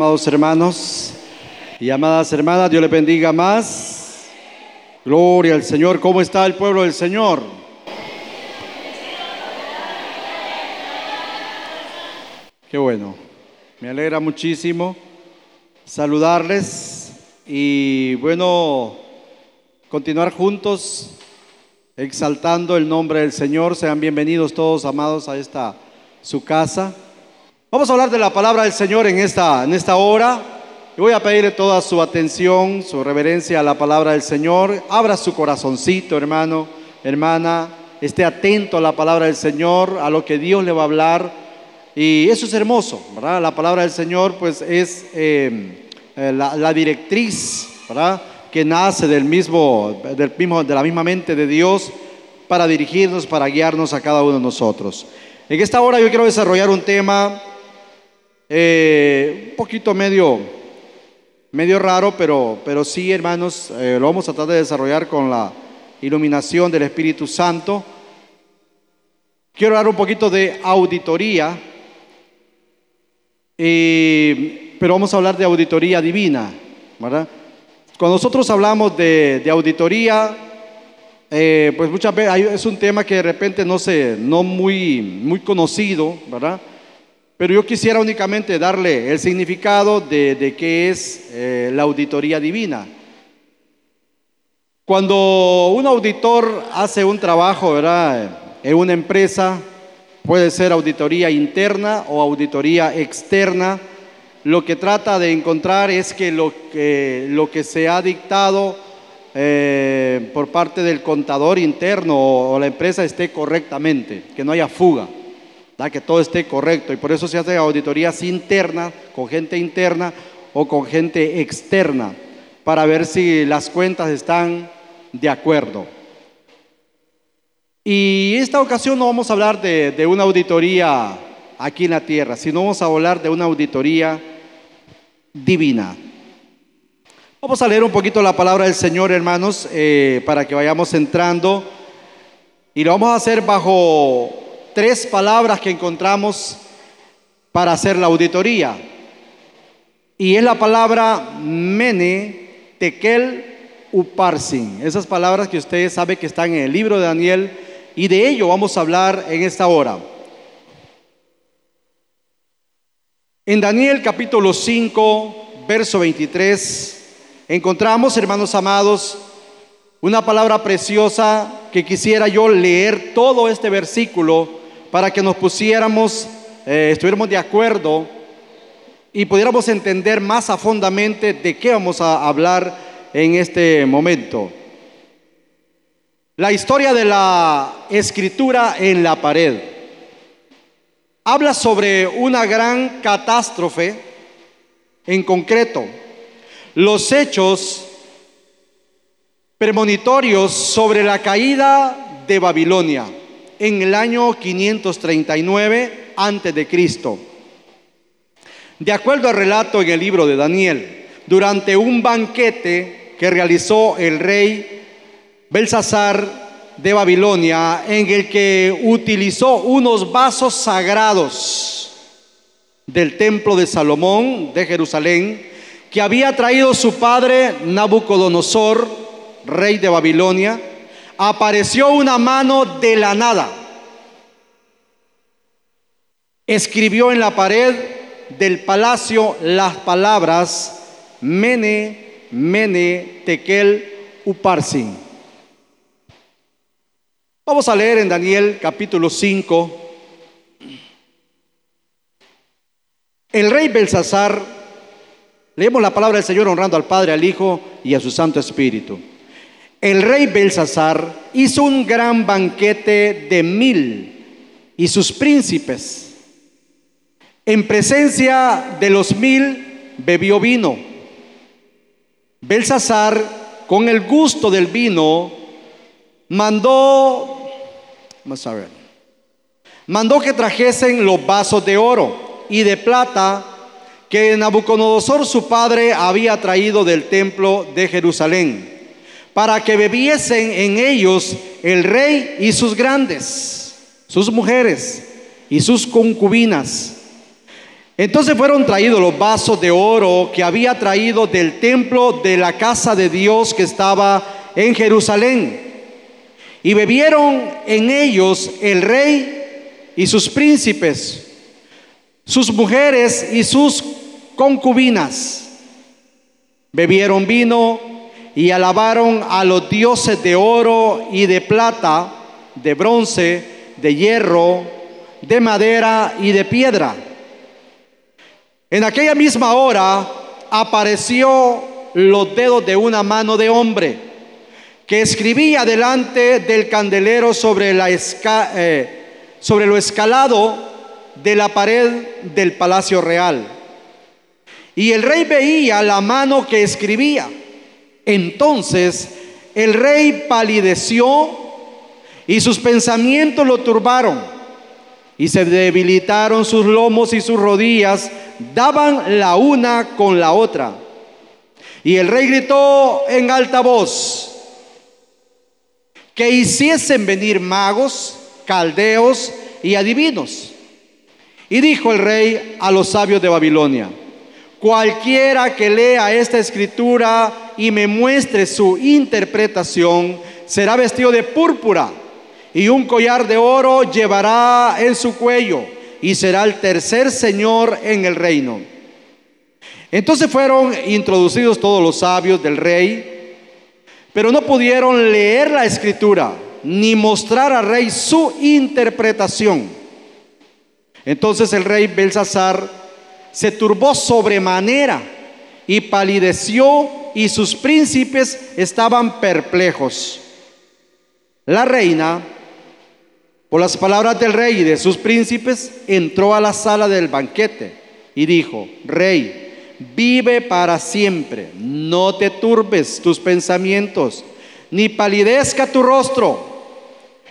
Amados hermanos y amadas hermanas, Dios les bendiga más. Gloria al Señor. ¿Cómo está el pueblo del Señor? Qué bueno. Me alegra muchísimo saludarles y bueno, continuar juntos exaltando el nombre del Señor. Sean bienvenidos todos, amados, a esta su casa. Vamos a hablar de la palabra del Señor en esta, en esta hora. Y voy a pedirle toda su atención, su reverencia a la palabra del Señor. Abra su corazoncito, hermano, hermana. Esté atento a la palabra del Señor, a lo que Dios le va a hablar. Y eso es hermoso, ¿verdad? La palabra del Señor, pues, es eh, eh, la, la, directriz, ¿verdad? Que nace del mismo, del mismo, de la misma mente de Dios para dirigirnos, para guiarnos a cada uno de nosotros. En esta hora yo quiero desarrollar un tema eh, un poquito medio, medio raro, pero, pero sí, hermanos, eh, lo vamos a tratar de desarrollar con la iluminación del Espíritu Santo. Quiero hablar un poquito de auditoría, pero vamos a hablar de auditoría divina, ¿verdad? Cuando nosotros hablamos de, auditoría, eh, pues muchas veces hay, es un tema que de repente no sé, no muy, muy conocido, ¿verdad? Pero yo quisiera únicamente darle el significado de, de qué es eh, la auditoría divina. Cuando un auditor hace un trabajo ¿verdad? en una empresa, puede ser auditoría interna o auditoría externa, lo que trata de encontrar es que lo que, lo que se ha dictado eh, por parte del contador interno o, o la empresa esté correctamente, que no haya fuga que todo esté correcto. Y por eso se hacen auditorías internas, con gente interna o con gente externa, para ver si las cuentas están de acuerdo. Y esta ocasión no vamos a hablar de, de una auditoría aquí en la tierra, sino vamos a hablar de una auditoría divina. Vamos a leer un poquito la palabra del Señor, hermanos, eh, para que vayamos entrando. Y lo vamos a hacer bajo tres palabras que encontramos para hacer la auditoría. Y es la palabra mene, tekel, uparsin. Esas palabras que ustedes saben que están en el libro de Daniel y de ello vamos a hablar en esta hora. En Daniel capítulo 5, verso 23, encontramos, hermanos amados, una palabra preciosa que quisiera yo leer todo este versículo para que nos pusiéramos, eh, estuviéramos de acuerdo y pudiéramos entender más a fondamente de qué vamos a hablar en este momento. La historia de la escritura en la pared habla sobre una gran catástrofe en concreto. Los hechos premonitorios sobre la caída de Babilonia en el año 539 antes de Cristo. De acuerdo al relato en el libro de Daniel, durante un banquete que realizó el rey Belsasar de Babilonia, en el que utilizó unos vasos sagrados del templo de Salomón de Jerusalén, que había traído su padre Nabucodonosor, rey de Babilonia, apareció una mano de la nada. Escribió en la pared del palacio las palabras Mene, Mene, Tekel, Uparsin. Vamos a leer en Daniel capítulo 5. El rey Belsasar, leemos la palabra del Señor honrando al Padre, al Hijo y a su Santo Espíritu. El rey Belsasar hizo un gran banquete de mil y sus príncipes. En presencia de los mil bebió vino. Belsasar, con el gusto del vino, mandó, mandó que trajesen los vasos de oro y de plata que Nabucodonosor su padre había traído del templo de Jerusalén para que bebiesen en ellos el rey y sus grandes, sus mujeres y sus concubinas. Entonces fueron traídos los vasos de oro que había traído del templo de la casa de Dios que estaba en Jerusalén. Y bebieron en ellos el rey y sus príncipes, sus mujeres y sus concubinas. Bebieron vino y alabaron a los dioses de oro y de plata, de bronce, de hierro, de madera y de piedra en aquella misma hora apareció los dedos de una mano de hombre que escribía delante del candelero sobre, la eh, sobre lo escalado de la pared del palacio real. Y el rey veía la mano que escribía. Entonces el rey palideció y sus pensamientos lo turbaron y se debilitaron sus lomos y sus rodillas, daban la una con la otra. Y el rey gritó en alta voz, que hiciesen venir magos, caldeos y adivinos. Y dijo el rey a los sabios de Babilonia, cualquiera que lea esta escritura y me muestre su interpretación, será vestido de púrpura y un collar de oro llevará en su cuello y será el tercer señor en el reino. Entonces fueron introducidos todos los sabios del rey, pero no pudieron leer la escritura ni mostrar al rey su interpretación. Entonces el rey Belsasar se turbó sobremanera y palideció y sus príncipes estaban perplejos. La reina por las palabras del rey y de sus príncipes, entró a la sala del banquete y dijo, Rey, vive para siempre, no te turbes tus pensamientos, ni palidezca tu rostro.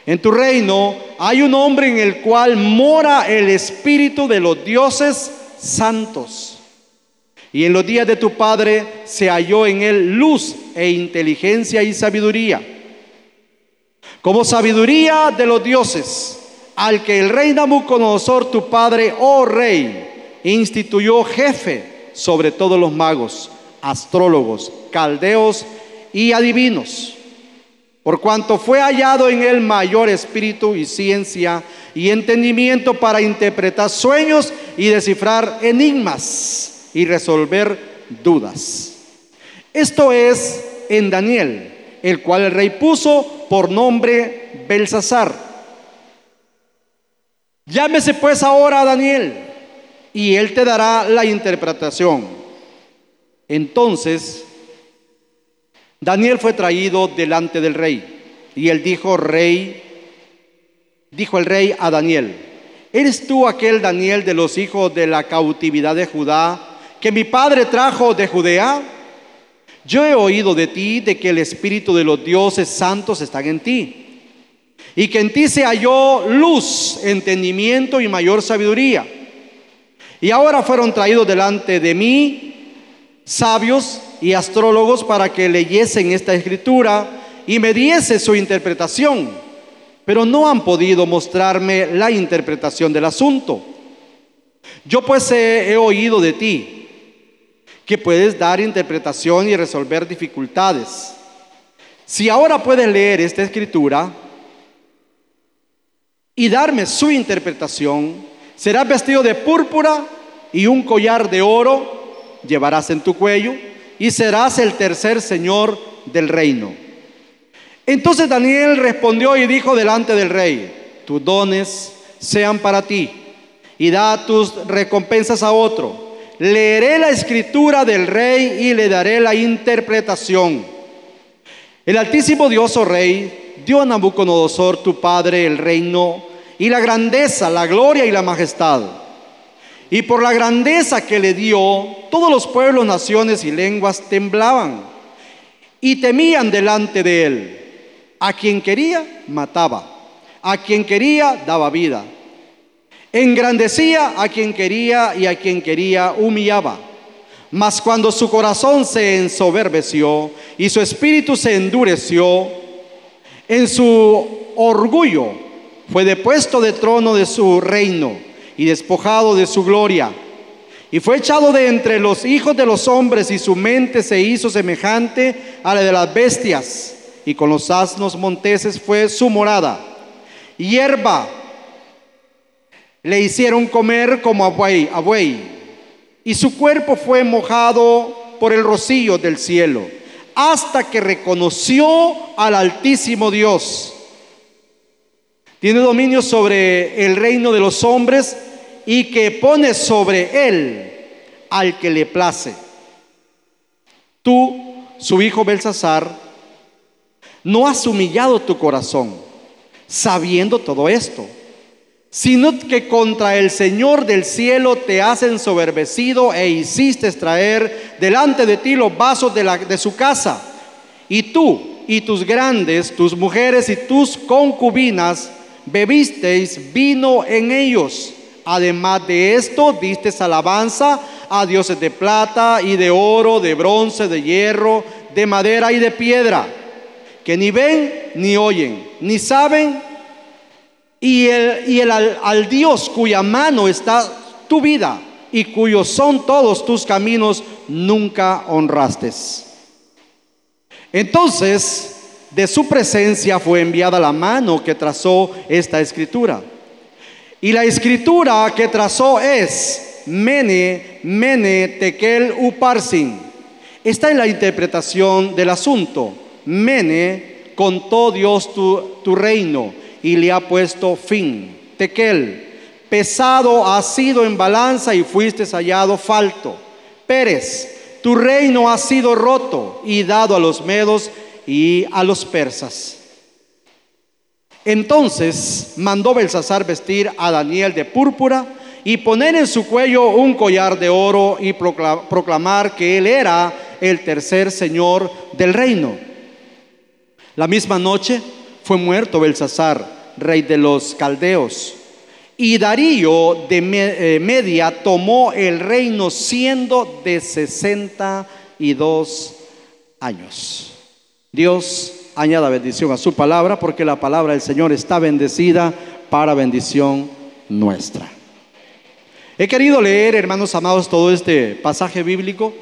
En tu reino hay un hombre en el cual mora el espíritu de los dioses santos. Y en los días de tu padre se halló en él luz e inteligencia y sabiduría. Como sabiduría de los dioses, al que el rey Nabucodonosor, tu padre, oh rey, instituyó jefe sobre todos los magos, astrólogos, caldeos y adivinos, por cuanto fue hallado en él mayor espíritu y ciencia y entendimiento para interpretar sueños y descifrar enigmas y resolver dudas. Esto es en Daniel el cual el rey puso por nombre Belsasar. Llámese pues ahora a Daniel y él te dará la interpretación. Entonces, Daniel fue traído delante del rey y él dijo, rey, dijo el rey a Daniel, ¿eres tú aquel Daniel de los hijos de la cautividad de Judá que mi padre trajo de Judea? Yo he oído de ti de que el Espíritu de los dioses santos está en ti y que en ti se halló luz, entendimiento y mayor sabiduría. Y ahora fueron traídos delante de mí sabios y astrólogos para que leyesen esta escritura y me diese su interpretación, pero no han podido mostrarme la interpretación del asunto. Yo pues he, oído de ti que puedes dar interpretación y resolver dificultades. Si ahora puedes leer esta escritura y darme su interpretación, serás vestido de púrpura y un collar de oro llevarás en tu cuello y serás el tercer señor del reino. Entonces Daniel respondió y dijo delante del rey, tus dones sean para ti y da tus recompensas a otro leeré la escritura del rey y le daré la interpretación. El altísimo Dios, oh rey, dio a Nabucodonosor, tu padre, el reino y la grandeza, la gloria y la majestad. Y por la grandeza que le dio, todos los pueblos, naciones y lenguas temblaban y temían delante de él. A quien quería, mataba. A quien quería, daba vida Engrandecía a quien quería y a quien quería humillaba. Mas cuando su corazón se ensoberbeció y su espíritu se endureció, en su orgullo fue depuesto de trono de su reino y despojado de su gloria. Y fue echado de entre los hijos de los hombres y su mente se hizo semejante a la de las bestias. Y con los asnos monteses fue su morada. Hierba le hicieron comer como a buey, a buey. Y su cuerpo fue mojado por el rocío del cielo, hasta que reconoció al Altísimo Dios. Tiene dominio sobre el reino de los hombres y que pone sobre él al que le place. Tú, su hijo Belsasar, no has humillado tu corazón sabiendo todo esto, sino que contra el Señor del cielo te has ensoberbecido e hiciste traer delante de ti los vasos de, su casa. Y tú y tus grandes, tus mujeres y tus concubinas, bebisteis vino en ellos Además de esto, diste alabanza a dioses de plata y de oro, de bronce, de hierro, de madera y de piedra, que ni ven ni oyen, ni saben, y el, y el al, Dios cuya mano está tu vida y cuyos son todos tus caminos, nunca honraste. Entonces, de su presencia fue enviada la mano que trazó esta escritura. Y la escritura que trazó es Mene, Mene, Tekel, Uparsin. Esta es la interpretación del asunto. Mene, contó Dios tu, tu reino y le ha puesto fin. Tekel, pesado ha sido en balanza y fuiste hallado falto. Pérez, tu reino ha sido roto y dado a los medos y a los persas. Entonces mandó Belsasar vestir a Daniel de púrpura y poner en su cuello un collar de oro y proclamar que él era el tercer señor del reino. La misma noche fue muerto Belsasar, rey de los caldeos. Y Darío de eh, Media tomó el reino siendo de 62 años. Dios añada bendición a su palabra, porque la palabra del Señor está bendecida para bendición nuestra. He querido leer, hermanos amados, todo este pasaje bíblico,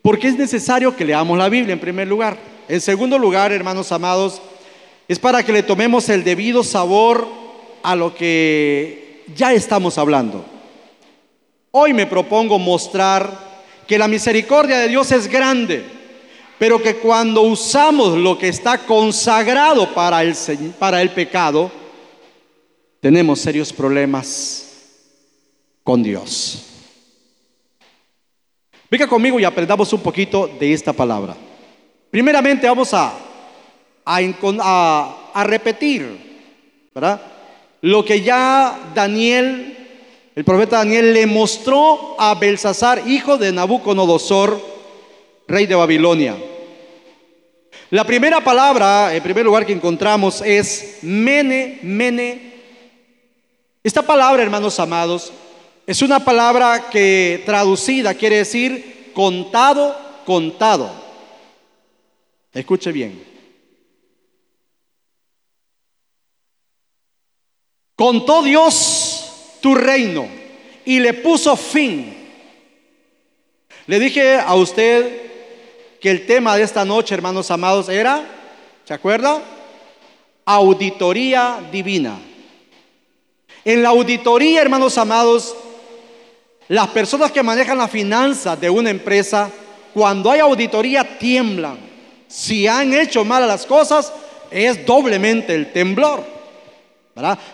porque es necesario que leamos la Biblia en primer lugar. En segundo lugar, hermanos amados, es para que le tomemos el debido sabor a lo que ya estamos hablando. Hoy me propongo mostrar que la misericordia de Dios es grande pero que cuando usamos lo que está consagrado para el, para el pecado, tenemos serios problemas con Dios. Venga conmigo y aprendamos un poquito de esta palabra. Primeramente vamos a, a, repetir, ¿verdad? Lo que ya Daniel, el profeta Daniel, le mostró a Belsasar, hijo de Nabucodonosor, rey de Babilonia. La primera palabra, en primer lugar, que encontramos es mene, mene. Esta palabra, hermanos amados, es una palabra que traducida quiere decir contado, contado. Escuche bien. Contó Dios tu reino y le puso fin. Le dije a usted que el tema de esta noche, hermanos amados, era, ¿se acuerda? Auditoría divina. En la auditoría, hermanos amados, las personas que manejan la finanza de una empresa, cuando hay auditoría, tiemblan. Si han hecho mal las cosas, es doblemente el temblor.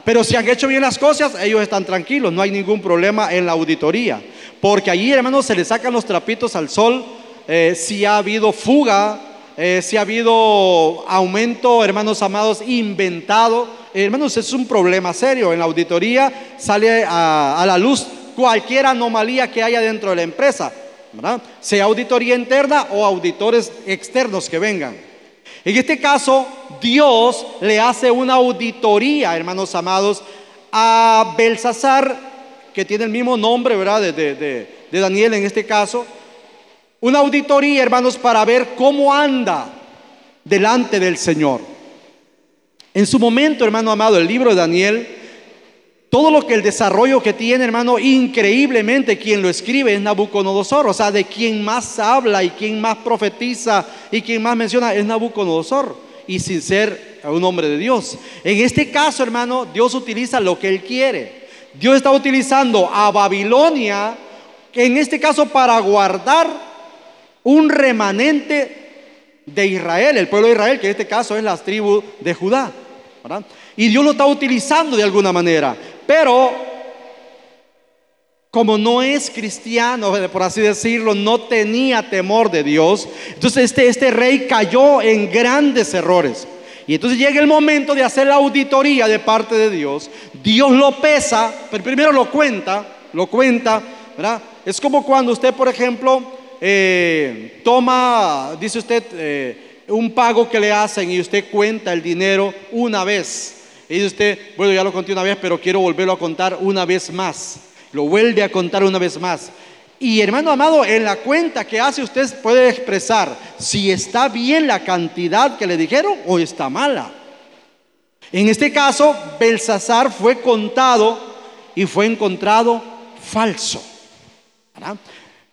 Pero si han hecho bien las cosas, ellos están tranquilos, no hay ningún problema en la auditoría. Porque allí, hermanos, se les sacan los trapitos al sol eh, si ha habido fuga, eh, si ha habido aumento, hermanos amados, inventado. hermanos, es un problema serio. En la auditoría sale a, la luz cualquier anomalía que haya dentro de la empresa, sea auditoría interna o auditores externos que vengan. En este caso, Dios le hace una auditoría, hermanos amados, a Belsasar, que tiene el mismo nombre, ¿verdad? de Daniel en este caso, una auditoría, hermanos, para ver cómo anda delante del Señor. En su momento, hermano amado, el libro de Daniel todo lo que el desarrollo que tiene, hermano, increíblemente quien lo escribe es Nabucodonosor, o sea, de quien más habla y quien más profetiza y quien más menciona es Nabucodonosor, y sin ser un hombre de Dios. En este caso, hermano, Dios utiliza lo que él quiere. Dios está utilizando a Babilonia, en este caso para guardar un remanente de Israel, el pueblo de Israel, que en este caso es la tribu de Judá. Y Dios lo está utilizando de alguna manera. Pero como no es cristiano, por así decirlo, no tenía temor de Dios, entonces este, este rey cayó en grandes errores. Y entonces llega el momento de hacer la auditoría de parte de Dios. Dios lo pesa, pero primero lo cuenta, lo cuenta, ¿verdad? Es como cuando usted, por ejemplo, eh, toma, dice usted, eh, un pago que le hacen y usted cuenta el dinero una vez. Y dice usted, bueno, ya lo conté una vez, pero quiero volverlo a contar una vez más. Lo vuelve a contar una vez más. Y hermano amado, en la cuenta que hace usted puede expresar si está bien la cantidad que le dijeron o está mala. En este caso, Belsasar fue contado y fue encontrado falso.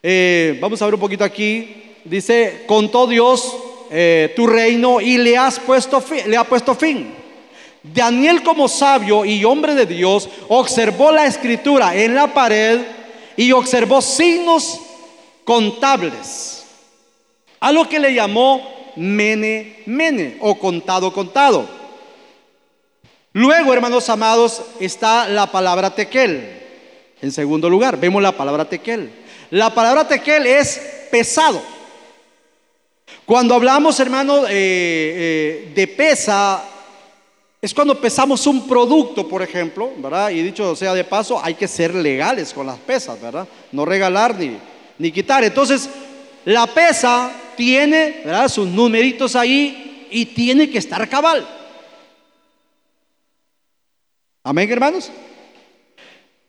Eh, vamos a ver un poquito aquí. Dice, contó Dios eh, tu reino y le, has puesto le ha puesto fin. Daniel como sabio y hombre de Dios observó la escritura en la pared y observó signos contables, a lo que le llamó mene, mene o contado, contado. Luego, hermanos amados, está la palabra tequel. En segundo lugar, vemos la palabra tequel. La palabra tequel es pesado. Cuando hablamos, hermano, eh, eh, de pesa, es cuando pesamos un producto, por ejemplo, ¿verdad? Y dicho sea de paso, hay que ser legales con las pesas, ¿verdad? No regalar ni, ni quitar. Entonces, la pesa tiene, ¿verdad? Sus numeritos ahí y tiene que estar cabal. Amén, hermanos.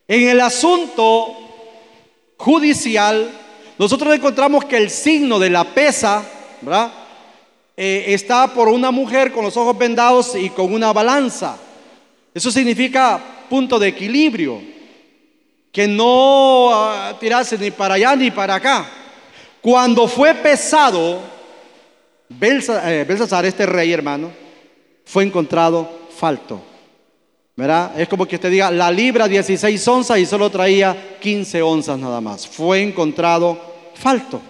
En el asunto judicial, nosotros encontramos que el signo de la pesa, ¿verdad? Eh, está por una mujer con los ojos vendados y con una balanza. Eso significa punto de equilibrio, que no ah, tirase ni para allá ni para acá. Cuando fue pesado, eh, Belsasar, este rey hermano, fue encontrado falto. ¿Verdad? Es como que usted diga, la libra 16 onzas y solo traía 15 onzas nada más. Fue encontrado falto.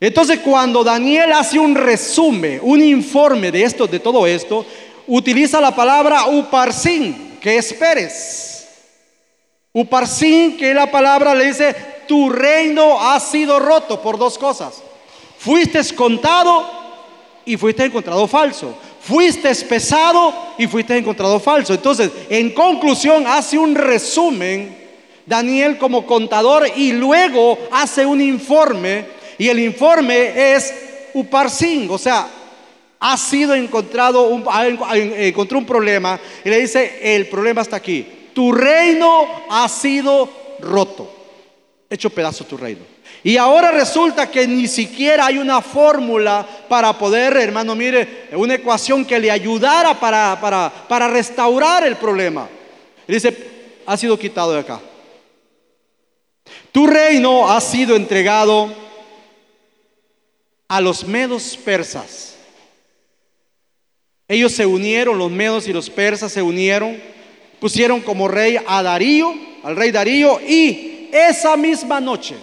Entonces cuando Daniel hace un resumen, un informe de esto, de todo esto, utiliza la palabra uparsin, que es Pérez. Uparsin, que la palabra le dice, tu reino ha sido roto por dos cosas. Fuiste contado y fuiste encontrado falso. Fuiste pesado y fuiste encontrado falso. Entonces, en conclusión, hace un resumen Daniel como contador y luego hace un informe y el informe es Uparsin, o sea, ha sido encontrado un, encontró un problema y le dice, el problema está aquí. Tu reino ha sido roto, hecho pedazo tu reino. Y ahora resulta que ni siquiera hay una fórmula para poder, hermano, mire, una ecuación que le ayudara para, para, para restaurar el problema. Y dice, ha sido quitado de acá. Tu reino ha sido entregado a los medos persas. Ellos se unieron, los medos y los persas se unieron, pusieron como rey a Darío, al rey Darío, y esa misma noche,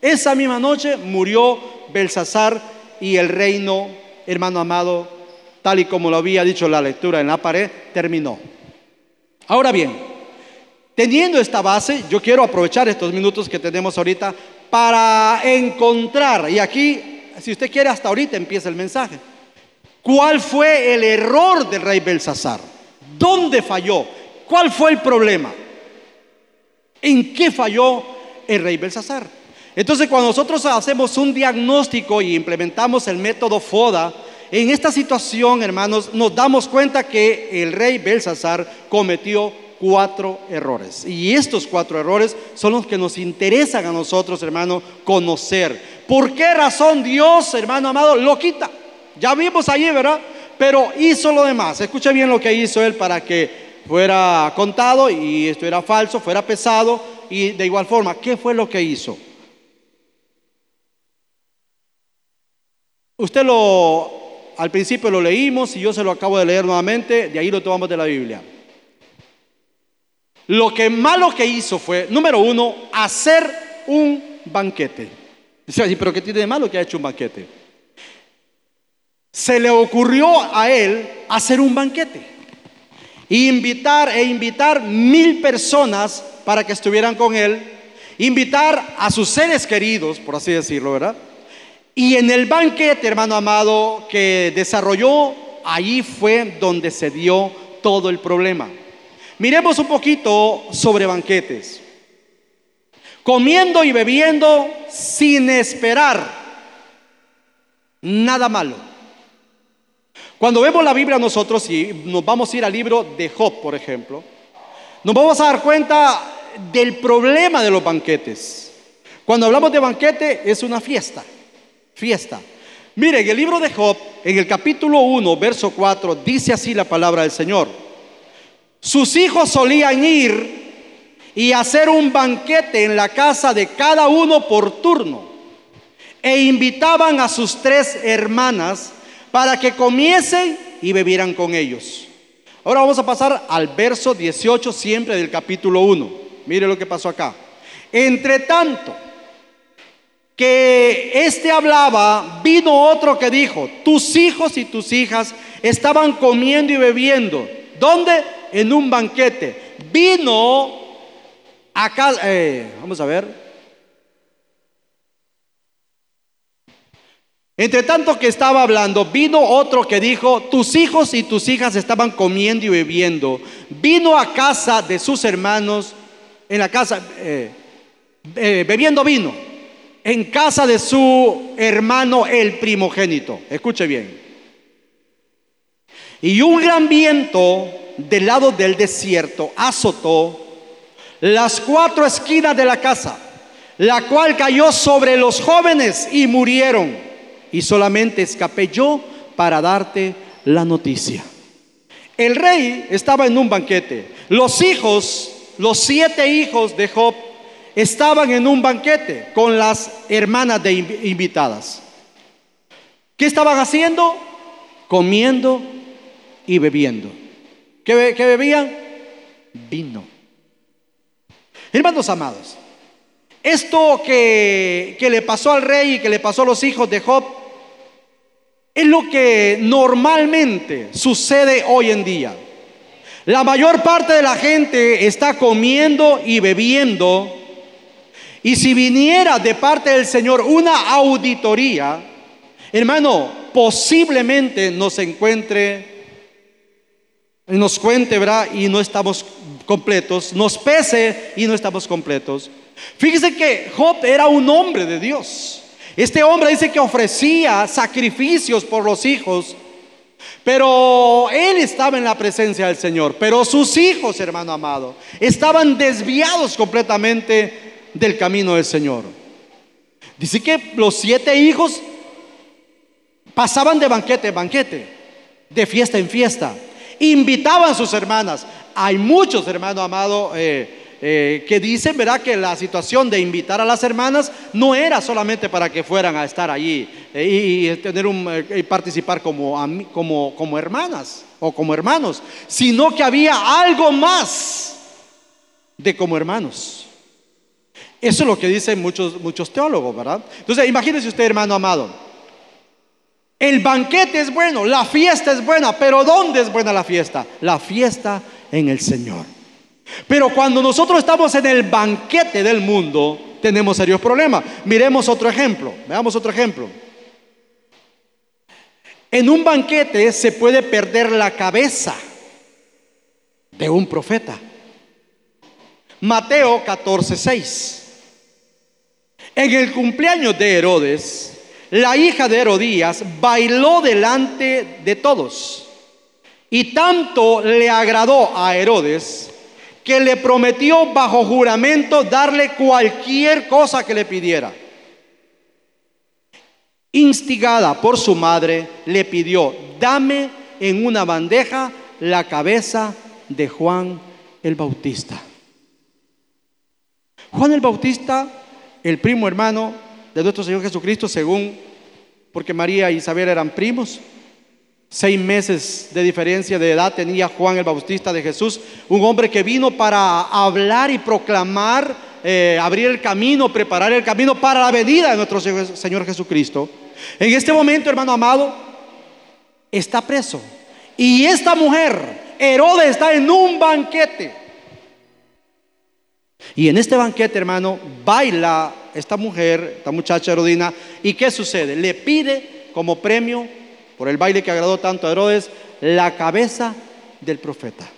esa misma noche murió Belsasar y el reino, hermano amado, tal y como lo había dicho la lectura en la pared, terminó. Ahora bien, teniendo esta base, yo quiero aprovechar estos minutos que tenemos ahorita para encontrar, y aquí si usted quiere, hasta ahorita empieza el mensaje. ¿Cuál fue el error del rey Belsasar? ¿Dónde falló? ¿Cuál fue el problema? ¿En qué falló el rey Belsasar? Entonces, cuando nosotros hacemos un diagnóstico y implementamos el método FODA, en esta situación, hermanos, nos damos cuenta que el rey Belsasar cometió cuatro errores. Y estos cuatro errores son los que nos interesan a nosotros, hermano, conocer. ¿Por qué razón Dios, hermano amado, lo quita? Ya vimos allí, ¿verdad? Pero hizo lo demás. Escucha bien lo que hizo él para que fuera contado y esto era falso, fuera pesado y de igual forma, ¿qué fue lo que hizo? Usted lo, al principio lo leímos y yo se lo acabo de leer nuevamente, de ahí lo tomamos de la Biblia. Lo que malo que hizo fue, número uno, hacer un banquete. Dice así, pero ¿qué tiene de malo que ha hecho un banquete? Se le ocurrió a él hacer un banquete. Invitar e invitar mil personas para que estuvieran con él. Invitar a sus seres queridos, por así decirlo, ¿verdad? Y en el banquete, hermano amado, que desarrolló, ahí fue donde se dio todo el problema. Miremos un poquito sobre banquetes. Comiendo y bebiendo sin esperar nada malo. Cuando vemos la Biblia nosotros y nos vamos a ir al libro de Job, por ejemplo, nos vamos a dar cuenta del problema de los banquetes. Cuando hablamos de banquete es una fiesta, fiesta. Miren, el libro de Job, en el capítulo 1, verso 4, dice así la palabra del Señor. Sus hijos solían ir y hacer un banquete en la casa de cada uno por turno e invitaban a sus tres hermanas para que comiesen y bebieran con ellos. Ahora vamos a pasar al verso 18 siempre del capítulo 1. Mire lo que pasó acá. Entre tanto que éste hablaba, vino otro que dijo, tus hijos y tus hijas estaban comiendo y bebiendo. ¿Dónde? En un banquete. Vino acá, eh, vamos a ver. Entre tanto que estaba hablando, vino otro que dijo, tus hijos y tus hijas estaban comiendo y bebiendo. Vino a casa de sus hermanos, en la casa, eh, eh, bebiendo vino, en casa de su hermano el primogénito. Escuche bien. Y un gran viento del lado del desierto azotó las cuatro esquinas de la casa, la cual cayó sobre los jóvenes y murieron. Y solamente escapé yo para darte la noticia. El rey estaba en un banquete. Los hijos, los siete hijos de Job, estaban en un banquete con las hermanas de invitadas. ¿Qué estaban haciendo? Comiendo y bebiendo. ¿Qué, bebían? Vino. Hermanos amados, esto que, que le pasó al rey y que le pasó a los hijos de Job es lo que normalmente sucede hoy en día. La mayor parte de la gente está comiendo y bebiendo. Y si viniera de parte del Señor una auditoría, hermano, posiblemente nos encuentre nos cuente, ¿verdad? Y no estamos completos, nos pese y no estamos completos. Fíjese que Job era un hombre de Dios. Este hombre dice que ofrecía sacrificios por los hijos, pero él estaba en la presencia del Señor. Pero sus hijos, hermano amado, estaban desviados completamente del camino del Señor. Dice que los siete hijos pasaban de banquete en banquete, de fiesta en fiesta invitaban a sus hermanas. Hay muchos, hermanos amados, eh, eh, que dicen, ¿verdad?, que la situación de invitar a las hermanas no era solamente para que fueran a estar allí eh, y, tener un, participar como, como, como hermanas o como hermanos, sino que había algo más de como hermanos. Eso es lo que dicen muchos, muchos teólogos, ¿verdad? Entonces, imagínese usted, hermano amado. El banquete es bueno, la fiesta es buena, pero ¿dónde es buena la fiesta? La fiesta en el Señor. Pero cuando nosotros estamos en el banquete del mundo, tenemos serios problemas. Miremos otro ejemplo, veamos otro ejemplo. En un banquete se puede perder la cabeza de un profeta. Mateo 14:6. En el cumpleaños de Herodes, la hija de Herodías bailó delante de todos. Y tanto le agradó a Herodes que le prometió bajo juramento darle cualquier cosa que le pidiera. Instigada por su madre, le pidió, dame en una bandeja la cabeza de Juan el Bautista. Juan el Bautista, el primo hermano de nuestro Señor Jesucristo, según, porque María e Isabel eran primos, Seis meses de diferencia de edad tenía Juan el Bautista de Jesús, un hombre que vino para hablar y proclamar, eh, abrir el camino, preparar el camino para la venida de nuestro Señor Jesucristo. En este momento, hermano amado, está preso. Y esta mujer, Herodes, está en un banquete. Y en este banquete, hermano, baila esta mujer, esta muchacha Herodina. ¿Y qué sucede? Le pide como premio por el baile que agradó tanto a Herodes, la cabeza del profeta.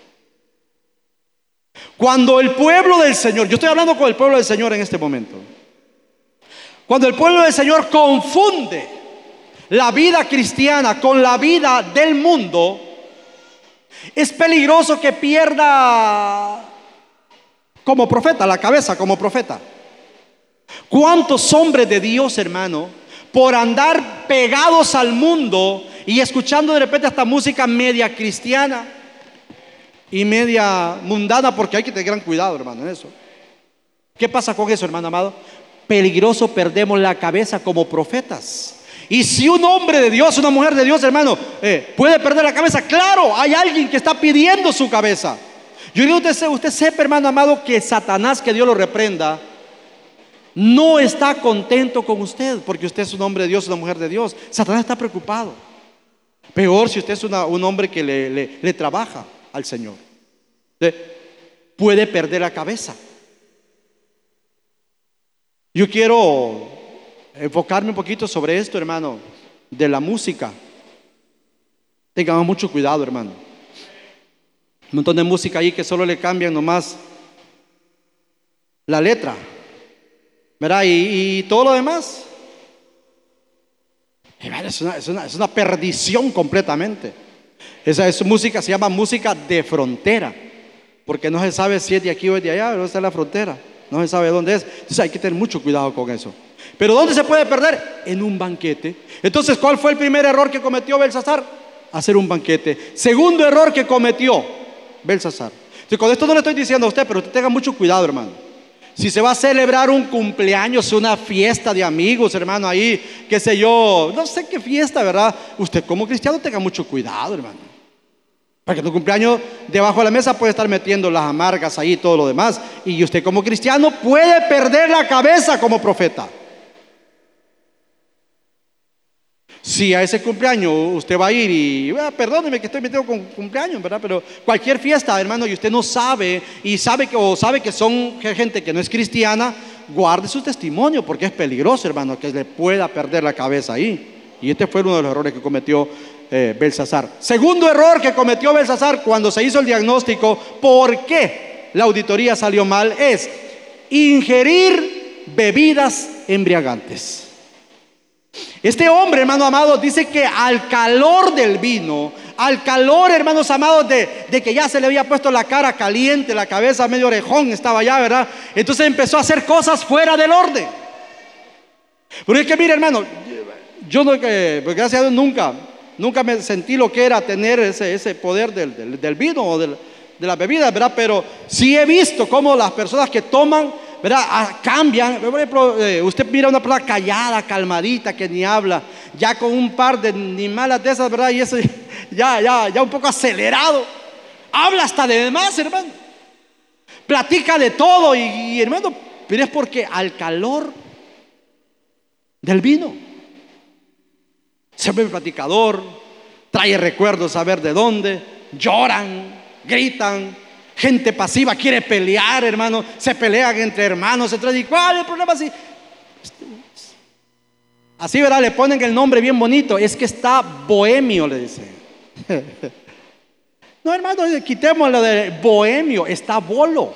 Cuando el pueblo del Señor, yo estoy hablando con el pueblo del Señor en este momento, cuando el pueblo del Señor confunde la vida cristiana con la vida del mundo, es peligroso que pierda como profeta, la cabeza como profeta. ¿Cuántos hombres de Dios, hermano, por andar pegados al mundo, y escuchando de repente esta música media cristiana y media mundana, porque hay que tener gran cuidado, hermano, en eso. ¿Qué pasa con eso, hermano amado? Peligroso perdemos la cabeza como profetas. Y si un hombre de Dios, una mujer de Dios, hermano, eh, puede perder la cabeza, claro, hay alguien que está pidiendo su cabeza. Yo digo, usted, usted sepa, hermano amado, que Satanás, que Dios lo reprenda, no está contento con usted, porque usted es un hombre de Dios, una mujer de Dios. Satanás está preocupado. Peor si usted es un hombre que le, trabaja al Señor. puede perder la cabeza. Yo quiero enfocarme un poquito sobre esto, hermano, de la música. Tengamos mucho cuidado, hermano. Un montón de música ahí que solo le cambian nomás la letra. ¿Verdad? y todo lo demás. Es una, perdición completamente. Esa es música, se llama música de frontera, porque no se sabe si es de aquí o es de allá, pero está en la frontera, no se sabe dónde es. Entonces hay que tener mucho cuidado con eso. Pero ¿dónde se puede perder? En un banquete. Entonces, ¿cuál fue el primer error que cometió Belsasar? Hacer un banquete. Segundo error que cometió Belsasar. Entonces, con esto no le estoy diciendo a usted, pero usted tenga mucho cuidado, hermano. Si se va a celebrar un cumpleaños, una fiesta de amigos, hermano, ahí, qué sé yo, no sé qué fiesta, ¿verdad? Usted como cristiano tenga mucho cuidado, hermano. Porque tu cumpleaños debajo de la mesa puede estar metiendo las amargas ahí y todo lo demás. Y usted como cristiano puede perder la cabeza como profeta. Si a ese cumpleaños usted va a ir y, ah, perdóneme que estoy metido con cumpleaños, ¿verdad? Pero cualquier fiesta, hermano, y usted no sabe, y sabe que, o sabe que son gente que no es cristiana, guarde su testimonio, porque es peligroso, hermano, que le pueda perder la cabeza ahí. Y este fue uno de los errores que cometió eh, Belsasar. Segundo error que cometió Belsasar cuando se hizo el diagnóstico, ¿por qué la auditoría salió mal? Es ingerir bebidas embriagantes. Este hombre, hermano amado, dice que al calor del vino, al calor, hermanos amados, de, que ya se le había puesto la cara caliente, la cabeza medio orejón estaba ya, ¿verdad? Entonces empezó a hacer cosas fuera del orden. Pero es que, mire, hermano, yo no, pues gracias a Dios nunca, nunca me sentí lo que era tener ese, poder del, vino o de la bebida, ¿verdad? Pero sí he visto cómo las personas que toman ¿verdad? Ah, cambian. Eh, usted mira una persona callada, calmadita, que ni habla, ya con un par de ni malas de esas, ¿verdad? Y eso ya, ya, ya un poco acelerado. Habla hasta de demás, hermano. Platica de todo y, hermano, pero es porque al calor del vino se ve platicador, trae recuerdos a ver de dónde, lloran, gritan, Gente pasiva quiere pelear, hermano. Se pelean entre hermanos. Entonces, ¿y cuál es el problema? Así, así, ¿verdad? Le ponen el nombre bien bonito. Es que está bohemio, le dice. No, hermano, quitemos lo de bohemio. Está bolo.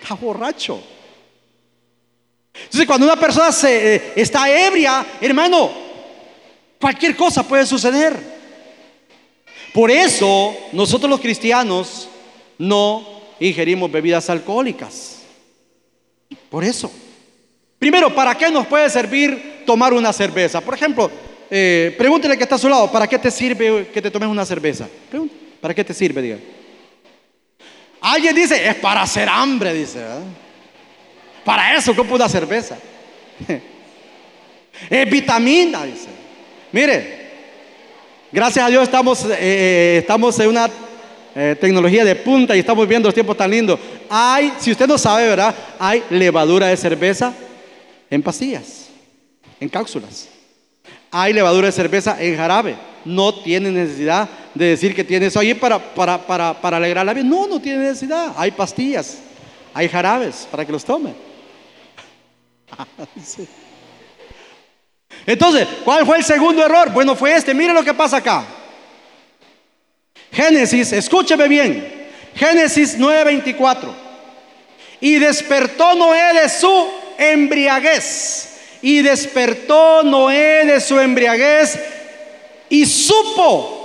Está borracho. Entonces, cuando una persona se, eh, está ebria, hermano, cualquier cosa puede suceder. Por eso, nosotros los cristianos no ingerimos bebidas alcohólicas. Por eso. Primero, ¿para qué nos puede servir tomar una cerveza? Por ejemplo, eh, pregúntele que está a su lado, ¿para qué te sirve que te tomes una cerveza? ¿Para qué te sirve, diga? Alguien dice, es para hacer hambre, dice. Para eso ocupa una cerveza. es vitamina, dice. Mire, gracias a Dios estamos, eh, eh, estamos en una eh, tecnología de punta y estamos viendo los tiempos tan lindos. Hay, si usted no sabe, ¿verdad? Hay levadura de cerveza en pastillas, en cápsulas. Hay levadura de cerveza en jarabe. No tiene necesidad de decir que tiene eso ahí para, para, para, para alegrar la vida. No, no tiene necesidad. Hay pastillas, hay jarabes para que los tome. Entonces, ¿cuál fue el segundo error? Bueno, fue este. Mire lo que pasa acá. Génesis, escúcheme bien. Génesis 9:24. Y despertó Noé de su embriaguez. Y despertó Noé de su embriaguez y supo.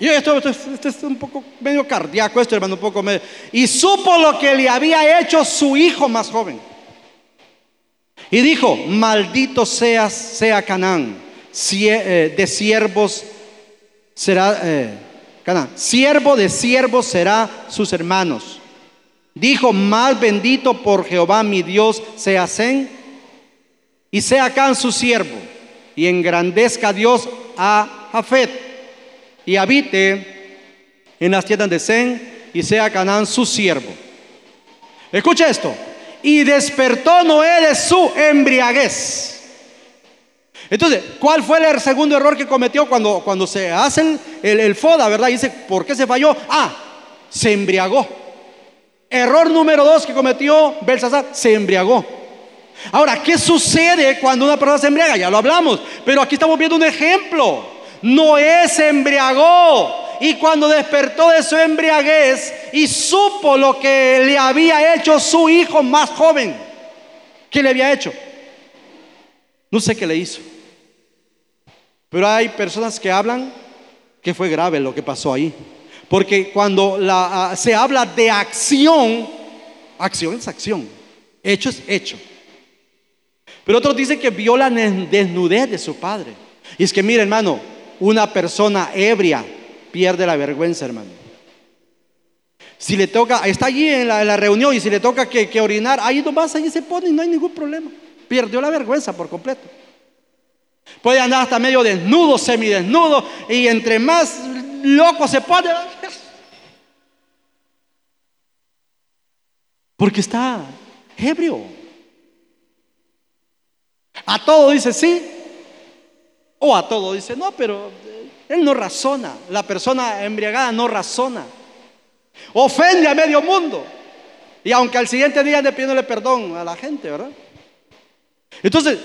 Y esto, es un poco medio cardíaco, esto hermano, un poco medio. Y supo lo que le había hecho su hijo más joven. Y dijo, maldito seas, sea Canaán, eh, de siervos será, eh, Siervo de siervos será sus hermanos. Dijo, más bendito por Jehová mi Dios sea Zen y sea Can su siervo y engrandezca Dios a Jafet y habite en las tiendas de Zen y sea Canaán su siervo. Escucha esto y despertó Noé de su embriaguez. Entonces, ¿cuál fue el segundo error que cometió cuando, cuando se hace el, FODA, verdad? dice, ¿por qué se falló? Ah, se embriagó. Error número dos que cometió Belsasar, se embriagó. Ahora, ¿qué sucede cuando una persona se embriaga? Ya lo hablamos, pero aquí estamos viendo un ejemplo. Noé se embriagó y cuando despertó de su embriaguez y supo lo que le había hecho su hijo más joven, ¿qué le había hecho? No sé qué le hizo. Pero hay personas que hablan que fue grave lo que pasó ahí. Porque cuando ah, se habla de acción, acción es acción, hecho es hecho. Pero otros dicen que vio la desnudez de su padre. Y es que, mire hermano, una persona ebria pierde la vergüenza, hermano. Si le toca, está allí en la, reunión y si le toca que, orinar, ahí nomás, ahí se pone y no hay ningún problema. Perdió la vergüenza por completo. Puede andar hasta medio desnudo, semidesnudo, y entre más loco se pone. Porque está ebrio. A todo dice sí, o a todo dice no, pero él no razona. La persona embriagada no razona. Ofende a medio mundo. Y aunque al siguiente día ande pidiéndole perdón a la gente, ¿verdad? Entonces,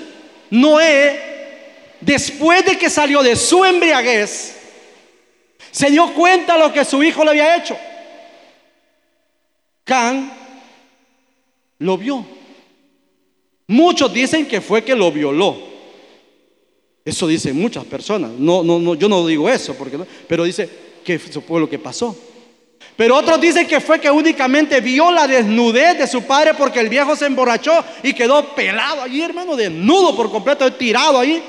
Noé, después de que salió de su embriaguez, se dio cuenta de lo que su hijo le había hecho. Can lo vio. Muchos dicen que fue que lo violó. Eso dicen muchas personas. No, no, no, yo no digo eso, porque pero dice que eso fue lo que pasó. Pero otros dicen que fue que únicamente vio la desnudez de su padre porque el viejo se emborrachó y quedó pelado allí, hermano, desnudo por completo, tirado ahí.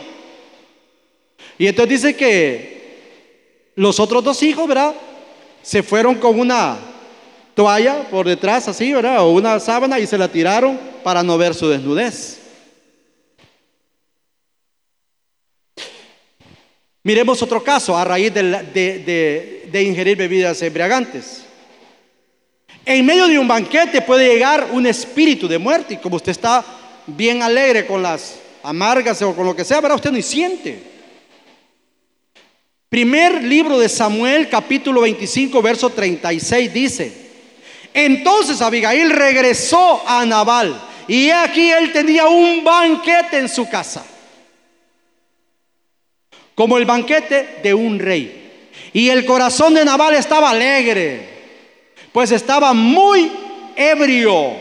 Y entonces dice que los otros dos hijos, ¿verdad? Se fueron con una toalla por detrás, así, ¿verdad? O una sábana y se la tiraron para no ver su desnudez. Miremos otro caso a raíz de, ingerir bebidas embriagantes. En medio de un banquete puede llegar un espíritu de muerte y como usted está bien alegre con las amargas o con lo que sea, pero usted no siente. Primer libro de Samuel, capítulo 25, verso 36 dice, entonces Abigail regresó a Nabal y aquí él tenía un banquete en su casa como el banquete de un rey. Y el corazón de Nabal estaba alegre, pues estaba muy ebrio,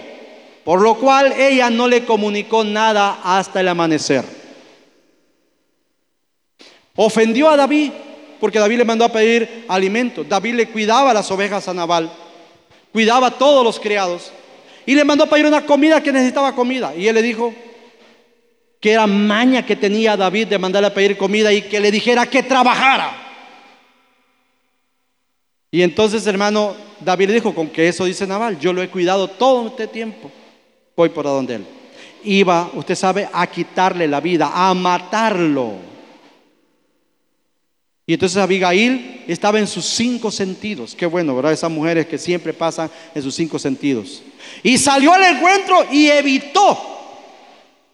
por lo cual ella no le comunicó nada hasta el amanecer. Ofendió a David, porque David le mandó a pedir alimento. David le cuidaba las ovejas a Nabal, cuidaba a todos los criados, y le mandó a pedir una comida que necesitaba comida. Y él le dijo, que era maña que tenía David de mandarle a pedir comida y que le dijera que trabajara. Y entonces, hermano, David le dijo, con que eso dice Naval, yo lo he cuidado todo este tiempo, voy por donde él. Iba, usted sabe, a quitarle la vida, a matarlo. Y entonces Abigail estaba en sus cinco sentidos. Qué bueno, ¿verdad? Esas mujeres que siempre pasan en sus cinco sentidos. Y salió al encuentro y evitó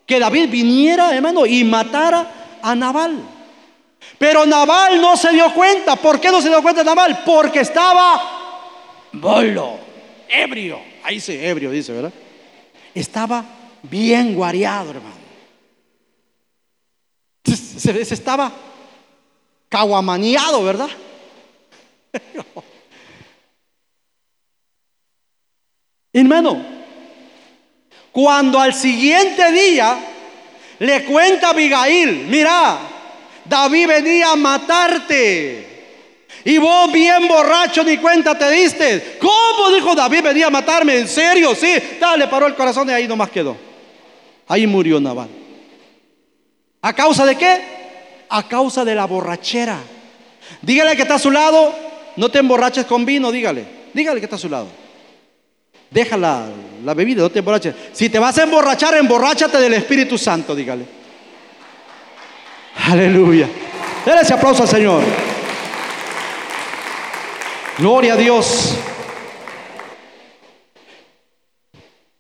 que David viniera, hermano, y matara a Naval. Pero Naval no se dio cuenta. ¿Por qué no se dio cuenta Naval? Porque estaba bolo, ebrio. Ahí sí, ebrio dice, ¿verdad? Estaba bien guareado, hermano. Se, se estaba caguamaneado, ¿verdad? Hermano, cuando al siguiente día le cuenta a Abigail, mira, David venía a matarte. Y vos bien borracho ni cuenta te diste. ¿Cómo dijo David venía a matarme? ¿En serio? Sí. Dale, paró el corazón y ahí nomás quedó. Ahí murió Naval. ¿A causa de qué? A causa de la borrachera. Dígale que está a su lado, no te emborraches con vino, dígale. Dígale que está a su lado. Deja la, bebida, no te emborraches. Si te vas a emborrachar, emborráchate del Espíritu Santo, dígale. Aleluya. Dale ese aplauso al Señor. Gloria a Dios.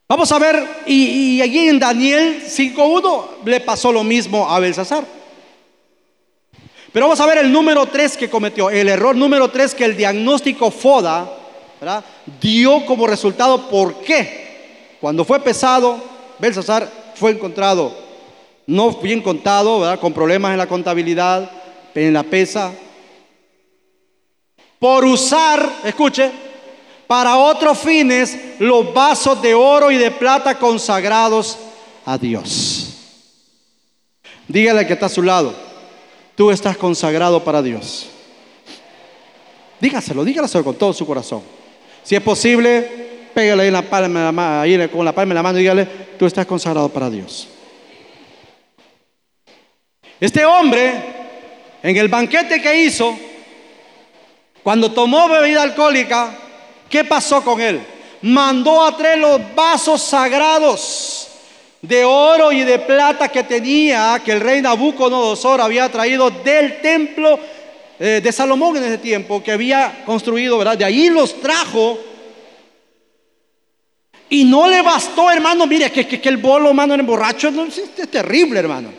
Vamos a ver, y, allí en Daniel 5.1 le pasó lo mismo a Belsasar. Pero vamos a ver el número 3 que cometió, el error número 3 que el diagnóstico FODA dio como resultado. ¿Por qué? Cuando fue pesado, Belsasar fue encontrado no bien contado, con problemas en la contabilidad, en la pesa, por usar, escuche, para otros fines los vasos de oro y de plata consagrados a Dios. Dígale que está a su lado, tú estás consagrado para Dios. Dígaselo, dígaselo con todo su corazón. Si es posible, pégale ahí, la palma la ahí con la palma de la mano y dígale, tú estás consagrado para Dios. Este hombre, en el banquete que hizo, cuando tomó bebida alcohólica, ¿qué pasó con él? Mandó a traer los vasos sagrados de oro y de plata que tenía, que el rey Nabucodonosor había traído del templo eh, de Salomón en ese tiempo, que había construido, ¿verdad? De ahí los trajo. Y no le bastó, hermano, mire, que, que, el bolo, hermano, era borracho, es terrible, hermano.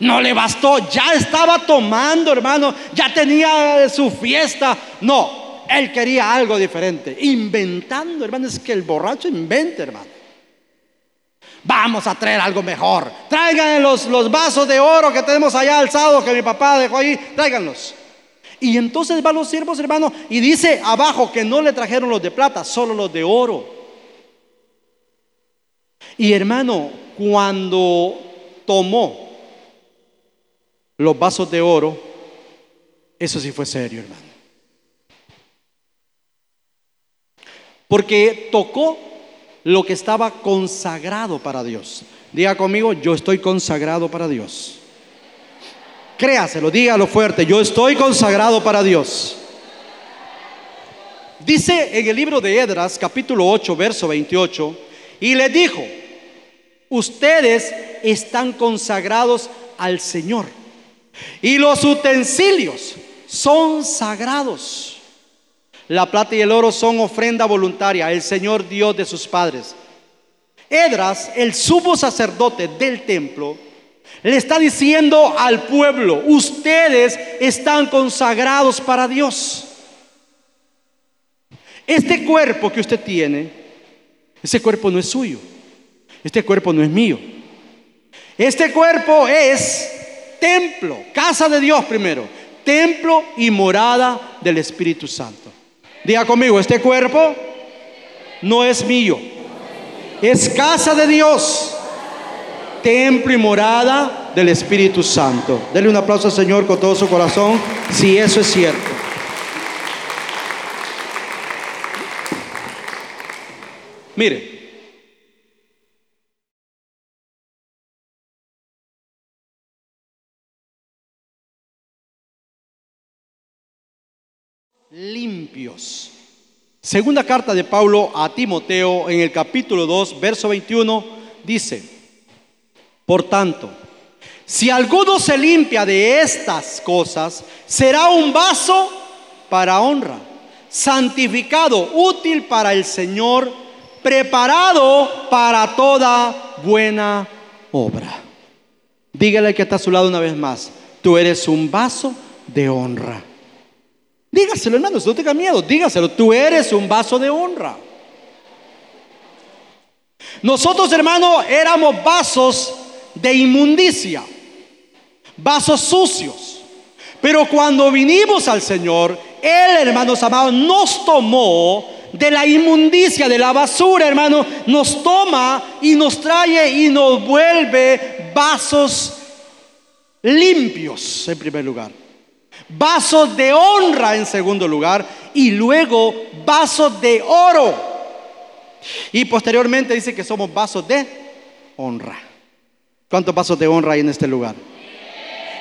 No le bastó, ya estaba tomando, hermano, ya tenía su fiesta. No, él quería algo diferente, inventando, hermano, es que el borracho inventa, hermano. Vamos a traer algo mejor. Traigan los, los vasos de oro que tenemos allá alzados que mi papá dejó ahí, tráiganlos. Y entonces van los siervos, hermano, y dice abajo que no le trajeron los de plata, solo los de oro. Y hermano, cuando tomó los vasos de oro, eso sí fue serio, hermano. Porque tocó lo que estaba consagrado para Dios. Diga conmigo, yo estoy consagrado para Dios. Créaselo, dígalo fuerte, yo estoy consagrado para Dios. Dice en el libro de Edras, capítulo 8, verso 28, y le dijo, ustedes están consagrados al Señor y los utensilios son sagrados. La plata y el oro son ofrenda voluntaria, el Señor Dios de sus padres. Edras, el sumo sacerdote del templo, le está diciendo al pueblo, ustedes están consagrados para Dios. Este cuerpo que usted tiene, ese cuerpo no es suyo, este cuerpo no es mío. Este cuerpo es templo, casa de Dios primero, templo y morada del Espíritu Santo. Diga conmigo, este cuerpo no es mío, es casa de Dios, templo y morada del Espíritu Santo. Dele un aplauso al Señor con todo su corazón, si eso es cierto. Mire, limpios. Segunda carta de Pablo a Timoteo en el capítulo 2, verso 21, dice, por tanto, si alguno se limpia de estas cosas, será un vaso para honra, santificado, útil para el Señor, preparado para toda buena obra. Dígale que está a su lado una vez más, tú eres un vaso de honra. Dígaselo, hermanos, no tenga miedo, dígaselo, tú eres un vaso de honra. Nosotros, hermanos, éramos vasos de inmundicia, vasos sucios. Pero cuando vinimos al Señor, Él, hermanos amados, nos tomó de la inmundicia, de la basura, hermano, nos toma y nos trae y nos vuelve vasos limpios en primer lugar, vasos de honra en segundo lugar y luego vasos de oro. Y posteriormente dice que somos vasos de honra. ¿Cuántos vasos de honra hay en este lugar?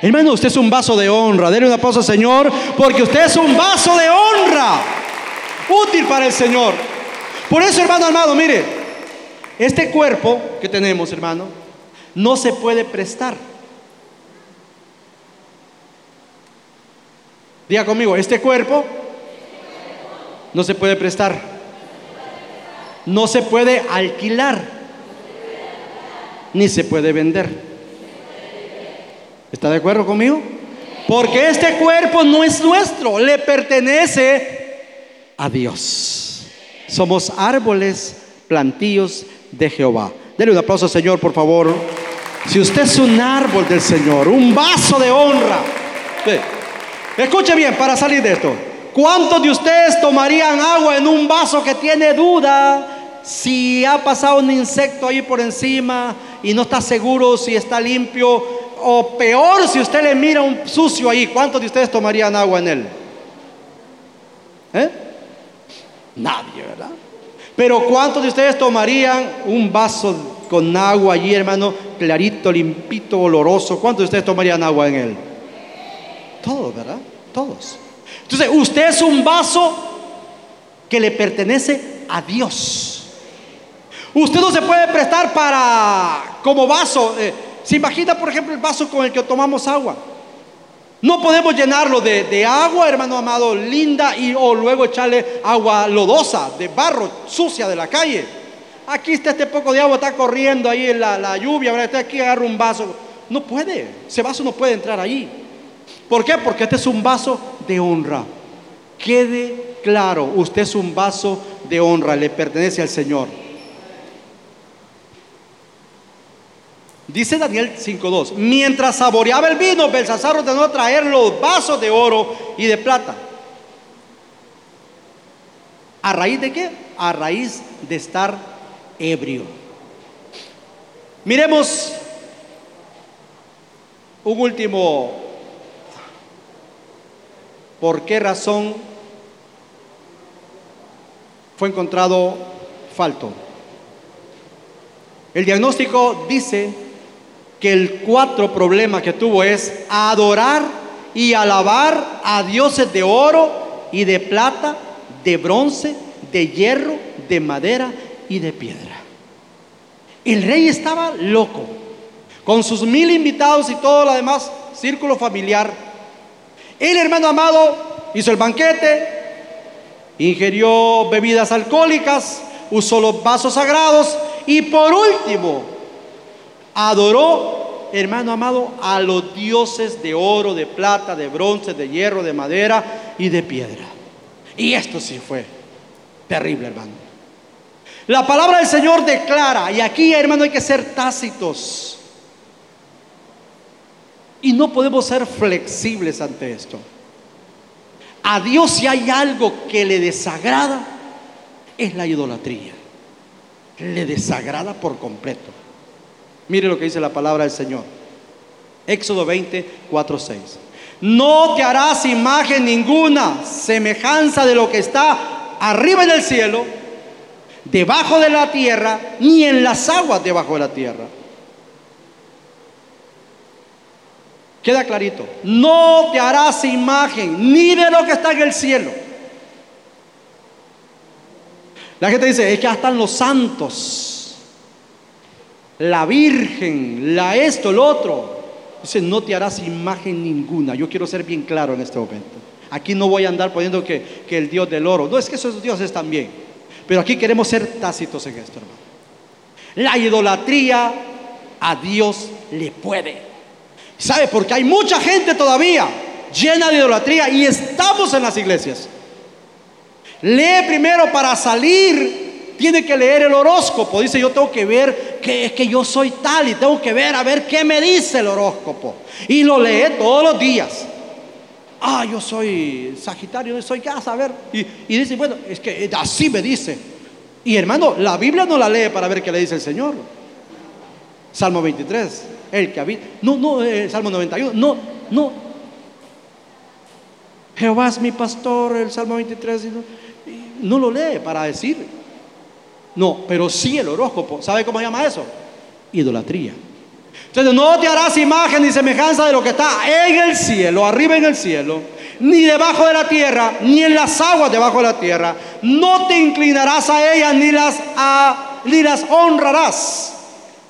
Hermano, usted es un vaso de honra. Denle un aplauso Señor, porque usted es un vaso de honra. Útil para el Señor. Por eso, hermano amado, mire, este cuerpo que tenemos, hermano, no se puede prestar. Diga conmigo, este cuerpo no se puede prestar. No se puede alquilar. Ni se puede vender. ¿Está de acuerdo conmigo? Porque este cuerpo no es nuestro, le pertenece a Dios. Somos árboles, plantíos de Jehová. Dele un aplauso Señor, por favor. Si usted es un árbol del Señor, un vaso de honra. Escuche bien, para salir de esto. ¿Cuántos de ustedes tomarían agua en un vaso que tiene duda si ha pasado un insecto ahí por encima y no está seguro si está limpio o peor si usted le mira un sucio ahí, ¿cuántos de ustedes tomarían agua en él? ¿Eh? Nadie, ¿verdad? Pero ¿cuántos de ustedes tomarían un vaso con agua allí, hermano, clarito, limpito, oloroso? ¿Cuántos de ustedes tomarían agua en él? Todos, ¿verdad? Todos. Entonces, usted es un vaso que le pertenece a Dios. Usted no se puede prestar para, como vaso, eh, se imagina, por ejemplo, el vaso con el que tomamos agua. No podemos llenarlo de, agua, hermano amado, linda, y o luego echarle agua lodosa, de barro, sucia de la calle. Aquí está este poco de agua, está corriendo ahí en la, lluvia, ¿verdad? Está aquí, agarra un vaso. No puede, ese vaso no puede entrar ahí. ¿Por qué? Porque este es un vaso de honra. Quede claro, usted es un vaso de honra, le pertenece al Señor. Dice Daniel 5.2, mientras saboreaba el vino, Belsasar ordenó traer los vasos de oro y de plata. ¿A raíz de qué? A raíz de estar ebrio. Miremos un último, ¿por qué razón fue encontrado falto? El diagnóstico dice que el cuatro problema que tuvo es adorar y alabar a dioses de oro y de plata, de bronce, de hierro, de madera y de piedra. El rey estaba loco, con sus mil invitados y todo lo demás, círculo familiar. El hermano amado hizo el banquete, ingirió bebidas alcohólicas, usó los vasos sagrados y por último adoró, hermano amado, a los dioses de oro, de plata, de bronce, de hierro, de madera y de piedra. Y esto sí fue terrible, hermano. La palabra del Señor declara, y aquí, hermano, hay que ser tácitos. Y no podemos ser flexibles ante esto. A Dios si hay algo que le desagrada, es la idolatría. Le desagrada por completo. Mire lo que dice la palabra del Señor. Éxodo 20, 4, 6. No te harás imagen ninguna, semejanza de lo que está arriba en el cielo, debajo de la tierra, ni en las aguas debajo de la tierra. Queda clarito. No te harás imagen ni de lo que está en el cielo, La gente dice, es que ya están los santos, la Virgen, la esto, el otro. Dice, no te harás imagen ninguna. Yo quiero ser bien claro en este momento. Aquí no voy a andar poniendo que, que el Dios del oro. No es que esos dioses también. Pero aquí queremos ser tácitos en esto, hermano. La idolatría a Dios le puede. ¿Sabe? Porque hay mucha gente todavía llena de idolatría y estamos en las iglesias. Lee primero para salir, tiene que leer el horóscopo. Dice, yo tengo que ver que es que yo soy tal y tengo que ver a ver qué me dice el horóscopo. Y lo lee todos los días. Ah, yo soy Sagitario, yo soy qué a. Y, y dice, bueno, es que así me dice. Y hermano, la Biblia no la lee para ver qué le dice el Señor. Salmo 23, el que habita. No, no, eh, Salmo 91, no, no. Jehová es mi pastor, el Salmo 23. No, no lo lee para decir. No, pero sí el horóscopo. ¿Sabe cómo se llama eso? Idolatría. Entonces no te harás imagen ni semejanza de lo que está en el cielo, arriba en el cielo, ni debajo de la tierra, ni en las aguas debajo de la tierra. No te inclinarás a ellas ni las, ni las honrarás,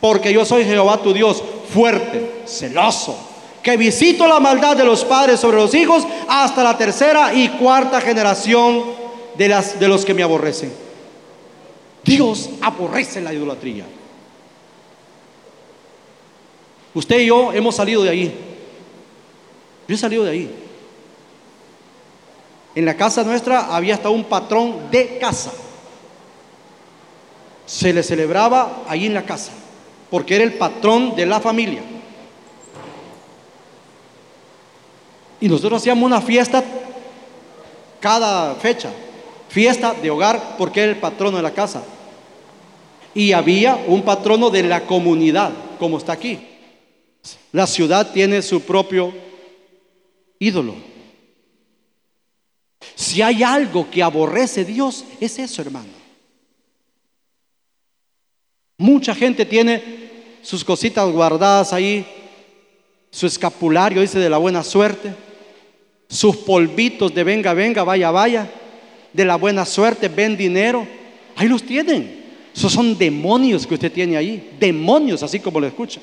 porque yo soy Jehová tu Dios, fuerte, celoso, que visito la maldad de los padres sobre los hijos hasta la tercera y cuarta generación de, las, de los que me aborrecen. Dios aborrece la idolatría. Usted y yo hemos salido de ahí. Yo he salido de ahí. En la casa nuestra había hasta un patrón de casa. Se le celebraba ahí en la casa, porque era el patrón de la familia. Y nosotros hacíamos una fiesta cada fecha, fiesta de hogar, porque era el patrono de la casa. Y había un patrono de la comunidad, como está aquí. La ciudad tiene su propio ídolo. Si hay algo que aborrece Dios, es eso, hermano. Mucha gente tiene sus cositas guardadas ahí, su escapulario, dice, de la buena suerte, sus polvitos de venga, venga, vaya, vaya, de la buena suerte, ven dinero. Ahí los tienen. Esos son demonios que usted tiene ahí, demonios, así como lo escucha.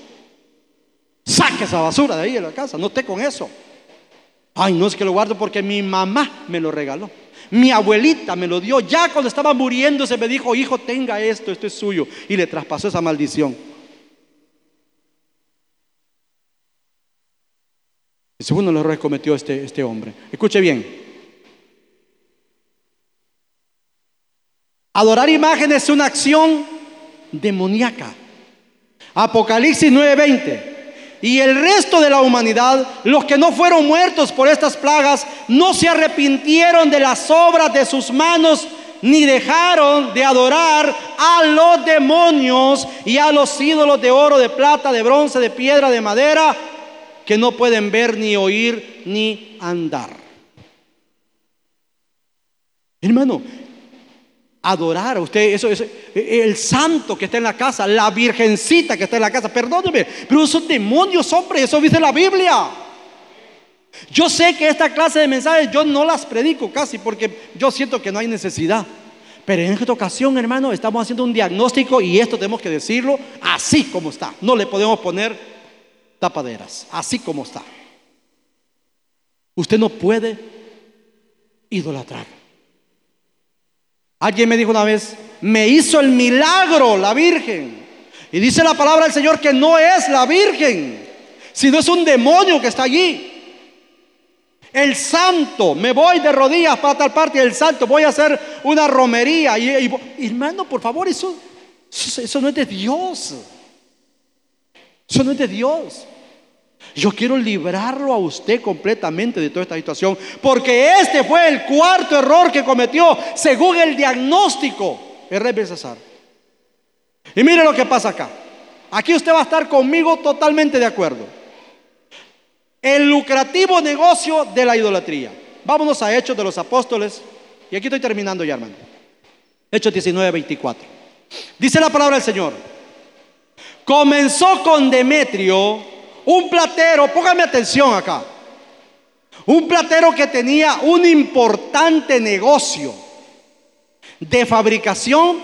Saque esa basura de ahí de la casa, no esté con eso. Ay, no es que lo guardo porque mi mamá me lo regaló. Mi abuelita me lo dio. Ya cuando estaba muriendo se me dijo, hijo, tenga esto, esto es suyo. Y le traspasó esa maldición. El segundo error cometió este, este hombre. Escuche bien. Adorar imágenes es una acción demoníaca. Apocalipsis 9:20 y el resto de la humanidad, los que no fueron muertos por estas plagas, no se arrepintieron de las obras de sus manos, ni dejaron de adorar a los demonios y a los ídolos de oro, de plata, de bronce, de piedra, de madera, que no pueden ver, ni oír, ni andar. Hermano, adorar a usted, eso, es el santo que está en la casa, la virgencita que está en la casa, perdóneme, pero esos demonios, hombre, eso dice la Biblia. Yo sé que esta clase de mensajes yo no las predico casi porque yo siento que no hay necesidad. Pero en esta ocasión, hermano, estamos haciendo un diagnóstico y esto tenemos que decirlo así como está. No le podemos poner tapaderas, así como está. Usted no puede idolatrar. Alguien me dijo una vez, me hizo el milagro la Virgen. Y dice la palabra del Señor que no es la Virgen, sino es un demonio que está allí. El santo, me voy de rodillas para tal parte, el santo, voy a hacer una romería. Y, hermano, por favor, eso, eso no es de Dios. Eso no es de Dios. Yo quiero librarlo a usted completamente de toda esta situación, porque este fue el cuarto error que cometió según el diagnóstico el rey Belsasar. Y mire lo que pasa acá. Aquí usted va a estar conmigo totalmente de acuerdo. El lucrativo negocio de la idolatría. Vámonos a Hechos de los Apóstoles. Y aquí estoy terminando ya, hermano. Hechos 19, 24. Dice la palabra del Señor. Comenzó con Demetrio un platero, póngame atención acá. Un platero que tenía un importante negocio. de fabricación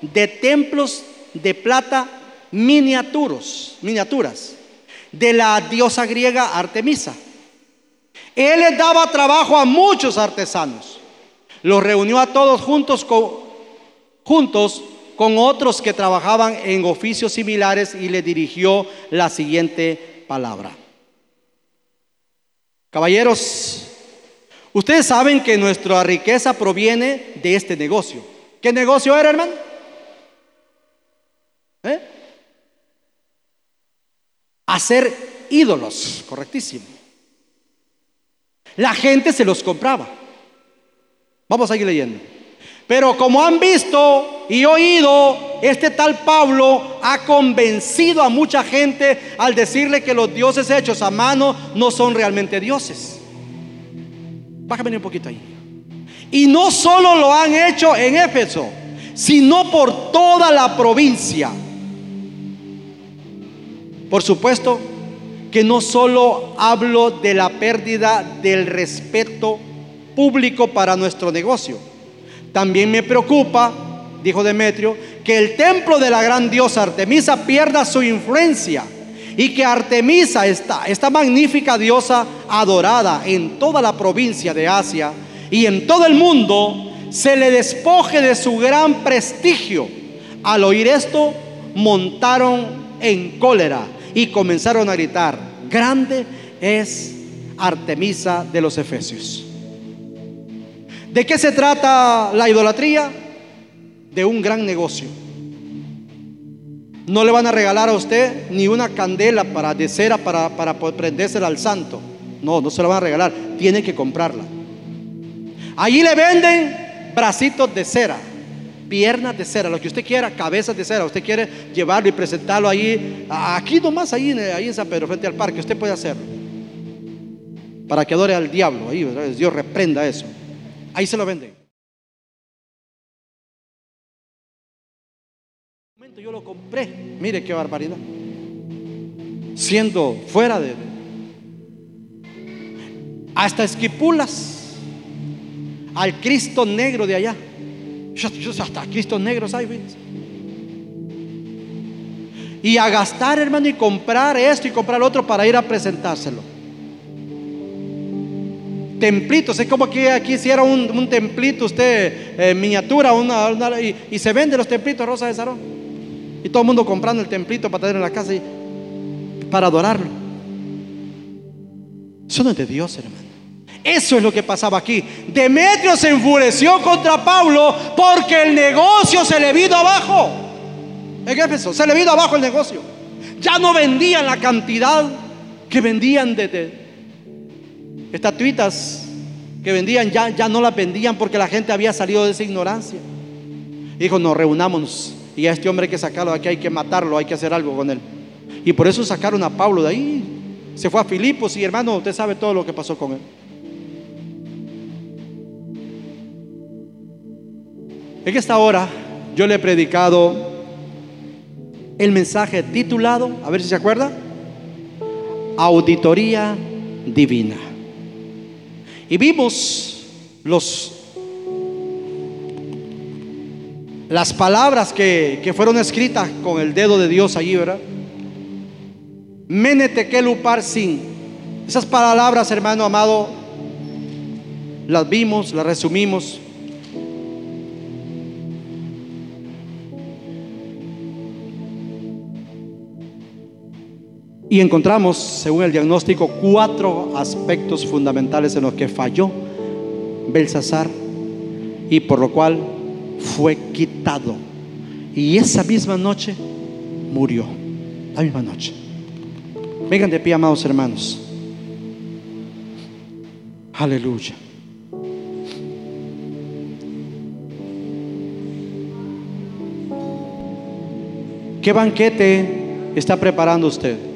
de templos de plata miniaturos, miniaturas de la diosa griega Artemisa. Él les daba trabajo a muchos artesanos. Los reunió a todos juntos con, juntos con otros que trabajaban en oficios similares y le dirigió la siguiente palabra. Caballeros, ustedes saben que nuestra riqueza proviene de este negocio. ¿Qué negocio era, hermano? ¿Eh? Hacer ídolos, correctísimo. La gente se los compraba. Vamos a seguir leyendo. Pero como han visto y oído, este tal Pablo ha convencido a mucha gente al decirle que los dioses hechos a mano no son realmente dioses. Bájame un poquito ahí. Y no solo lo han hecho en Éfeso, sino por toda la provincia. Por supuesto que no solo hablo de la pérdida del respeto público para nuestro negocio. También me preocupa, dijo Demetrio, que el templo de la gran diosa Artemisa pierda su influencia y que Artemisa, esta, esta magnífica diosa adorada en toda la provincia de Asia y en todo el mundo, se le despoje de su gran prestigio. Al oír esto, montaron en cólera y comenzaron a gritar, grande es Artemisa de los Efesios. ¿De qué se trata la idolatría? De un gran negocio. No le van a regalar a usted ni una candela para de cera para, para prendérsela al santo. No, no se la van a regalar. Tiene que comprarla. Allí le venden bracitos de cera, piernas de cera, lo que usted quiera, cabezas de cera. Usted quiere llevarlo y presentarlo ahí, aquí nomás, ahí, ahí en San Pedro, frente al parque. Usted puede hacerlo. Para que adore al diablo. Ahí, Dios reprenda eso. Ahí se lo venden. yo lo compré. Mire qué barbaridad. Siendo fuera de hasta esquipulas al Cristo negro de allá. Hasta Cristo negros hay. Y a gastar, hermano, y comprar esto y comprar lo otro para ir a presentárselo templitos. Es como que aquí hiciera un, templito usted, eh, miniatura, una, y, se vende los templitos Rosa de Sarón. Y todo el mundo comprando el templito para tener en la casa y para adorarlo. Eso no es de Dios, hermano. Eso es lo que pasaba aquí. Demetrio se enfureció contra Pablo porque el negocio se le vino abajo. En Éfeso, se le vino abajo el negocio. Ya no vendían la cantidad que vendían de, de Estatuitas que vendían ya, ya no las vendían porque la gente había salido de esa ignorancia. Dijo, nos reunámonos y a este hombre hay que sacarlo de aquí, hay que matarlo, hay que hacer algo con él. Y por eso sacaron a Pablo de ahí. Se fue a Filipos y hermano, usted sabe todo lo que pasó con él. En esta hora yo le he predicado el mensaje titulado, a ver si se acuerda, Auditoría Divina. Y vimos los, las palabras que, que fueron escritas con el dedo de Dios allí, ¿verdad? Menete que lupar sin. Esas palabras, hermano amado, las vimos, las resumimos. Y encontramos, según el diagnóstico, cuatro aspectos fundamentales en los que falló Belsasar y por lo cual fue quitado. Y esa misma noche murió. La misma noche. Vengan de pie, amados hermanos. Aleluya. ¿Qué banquete está preparando usted?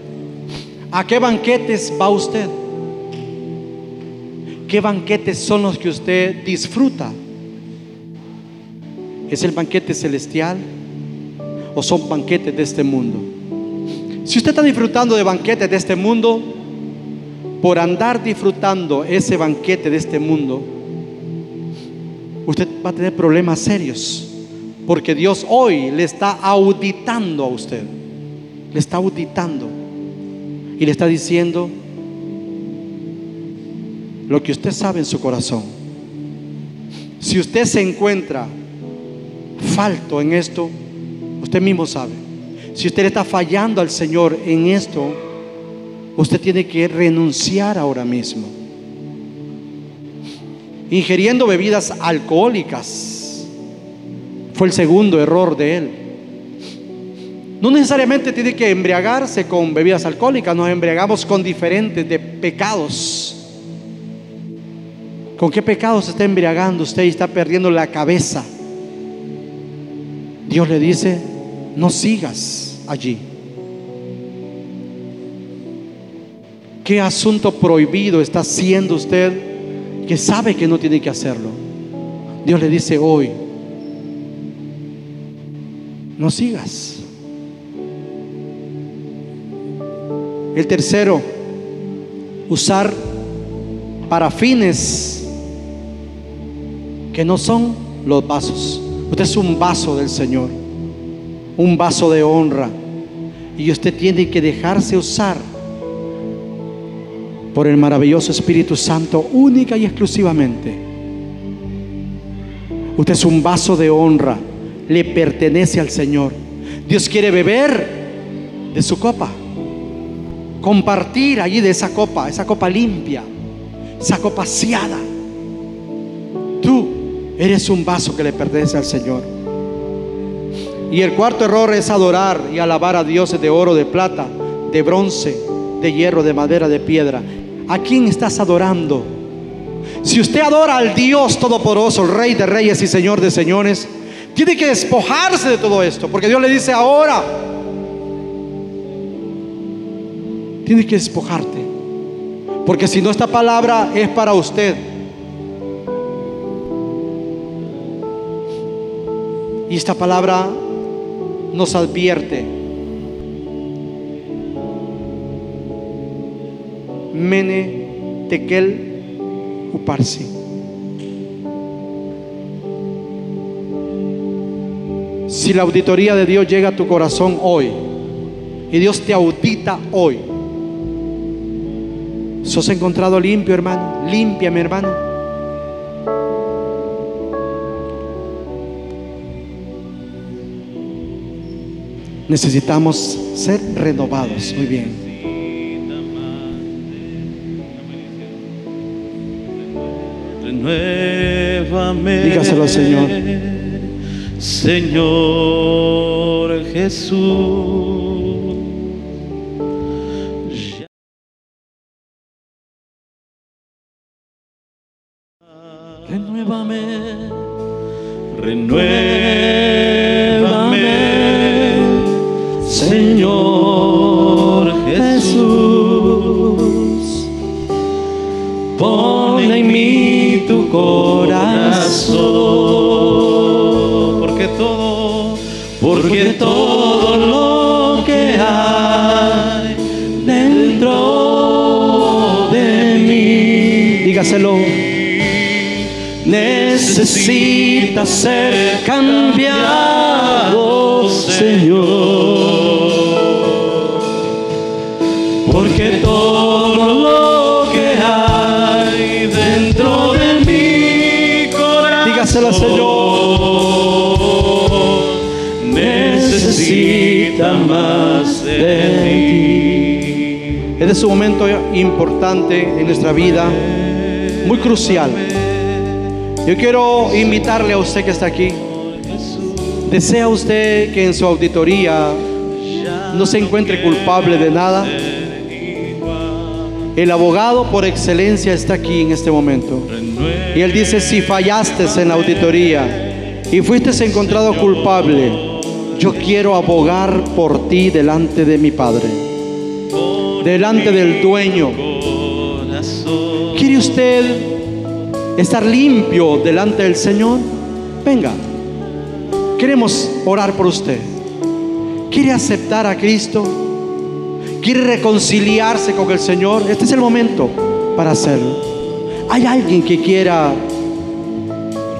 ¿A qué banquetes va usted? ¿Qué banquetes son los que usted disfruta? ¿Es el banquete celestial o son banquetes de este mundo? Si usted está disfrutando de banquetes de este mundo, por andar disfrutando ese banquete de este mundo, usted va a tener problemas serios. Porque Dios hoy le está auditando a usted. Le está auditando. Y le está diciendo lo que usted sabe en su corazón. Si usted se encuentra falto en esto, usted mismo sabe. Si usted está fallando al Señor en esto, usted tiene que renunciar ahora mismo. Ingiriendo bebidas alcohólicas fue el segundo error de él. No necesariamente tiene que embriagarse con bebidas alcohólicas, nos embriagamos con diferentes de pecados. ¿Con qué pecados se está embriagando usted y está perdiendo la cabeza? Dios le dice, no sigas allí. ¿Qué asunto prohibido está haciendo usted que sabe que no tiene que hacerlo? Dios le dice hoy, no sigas. El tercero, usar para fines que no son los vasos. Usted es un vaso del Señor, un vaso de honra. Y usted tiene que dejarse usar por el maravilloso Espíritu Santo única y exclusivamente. Usted es un vaso de honra, le pertenece al Señor. Dios quiere beber de su copa, compartir allí de esa copa, esa copa limpia, esa copa aseada. Tú Eres un vaso que le pertenece al Señor. Y el cuarto error es adorar y alabar a dioses de oro, de plata, de bronce, de hierro, de madera, de piedra. ¿A quién estás adorando? Si usted adora al Dios Todopoderoso, el Rey de Reyes y Señor de Señores, tiene que despojarse de todo esto, porque Dios le dice ahora, tiene que despojarte, porque si no esta palabra es para usted. Y esta palabra nos advierte. Mene tekel uparsi. Si la auditoría de Dios llega a tu corazón hoy y Dios te audita hoy, ¿sos encontrado limpio, hermano? Limpia, mi hermano. necesitamos ser renovados. Muy bien. Dígaselo al Señor. Señor Jesús. Este es un momento importante en nuestra vida, muy crucial yo quiero invitarle a usted que está aquí. ¿Desea usted que en su auditoría no se encuentre culpable de nada? El abogado por excelencia está aquí en este momento. Y él dice, si fallaste en la auditoría y fuiste encontrado culpable, yo quiero abogar por ti delante de mi Padre, delante del dueño. ¿Quiere usted estar limpio delante del Señor, venga. Queremos orar por usted. ¿Quiere aceptar a Cristo? ¿Quiere reconciliarse con el Señor? Este es el momento para hacerlo. ¿Hay alguien que quiera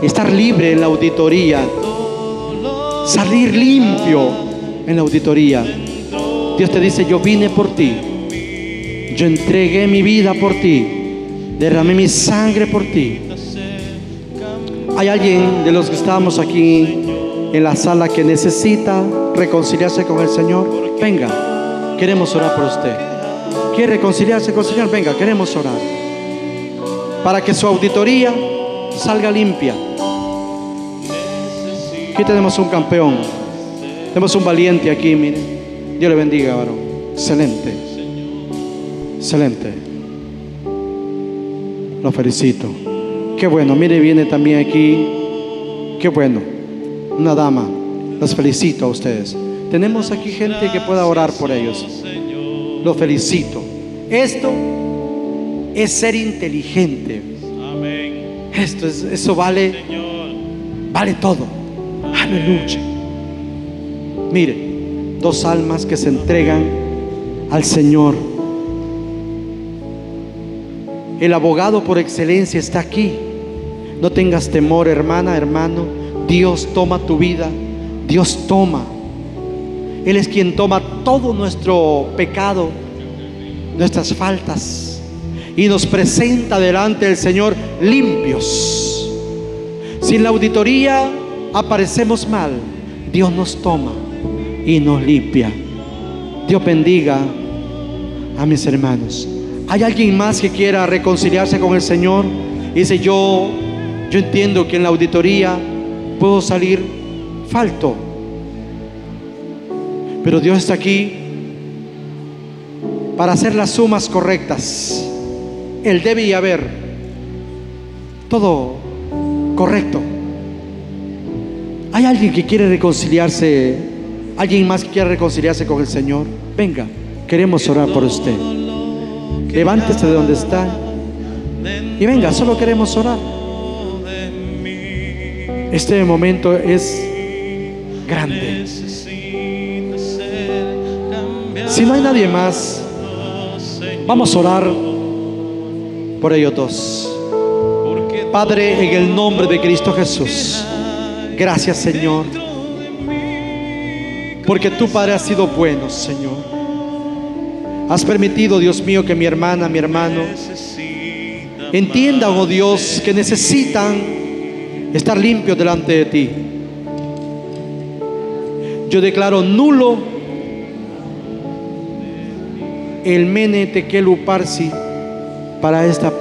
estar libre en la auditoría, salir limpio en la auditoría. Dios te dice, yo vine por ti, yo entregué mi vida por ti, derramé mi sangre por ti. Hay alguien de los que estamos aquí en la sala que necesita reconciliarse con el Señor. Venga, queremos orar por usted. ¿Quiere reconciliarse con el Señor? Venga, queremos orar. Para que su auditoría salga limpia. Aquí tenemos un campeón. Tenemos un valiente aquí, mire. Dios le bendiga, varón. Excelente. Excelente. Lo felicito. Qué bueno. Mire, viene también aquí. Qué bueno. Una dama. Los felicito a ustedes. Tenemos aquí gente que pueda orar por ellos. Lo felicito. Esto es ser inteligente. Esto es, eso vale, vale todo. Aleluya. Mire, dos almas que se entregan al Señor. El abogado por excelencia está aquí. No tengas temor, hermana, hermano. Dios toma tu vida. Dios toma. Él es quien toma todo nuestro pecado, nuestras faltas, y nos presenta delante del Señor limpios. Si en la auditoría aparecemos mal, Dios nos toma y nos limpia. Dios bendiga a mis hermanos. ¿Hay alguien más que quiera reconciliarse con el Señor? Y dice, yo, yo entiendo que en la auditoría puedo salir falto. Pero Dios está aquí para hacer las sumas correctas. Él debe y haber todo correcto. ¿Hay alguien que quiere reconciliarse? ¿Alguien más que quiera reconciliarse con el Señor? Venga, queremos orar por usted. Levántese de donde está. Y venga, solo queremos orar. Este momento es grande. Si no hay nadie más, vamos a orar por ellos dos. Padre, en el nombre de Cristo Jesús, gracias Señor. Porque tú, Padre, has sido bueno, Señor. Has permitido, Dios mío, que mi hermana, mi hermano, entiendan, oh Dios, que necesitan estar limpios delante de ti. Yo declaro nulo el mene tequelu parsi para esta,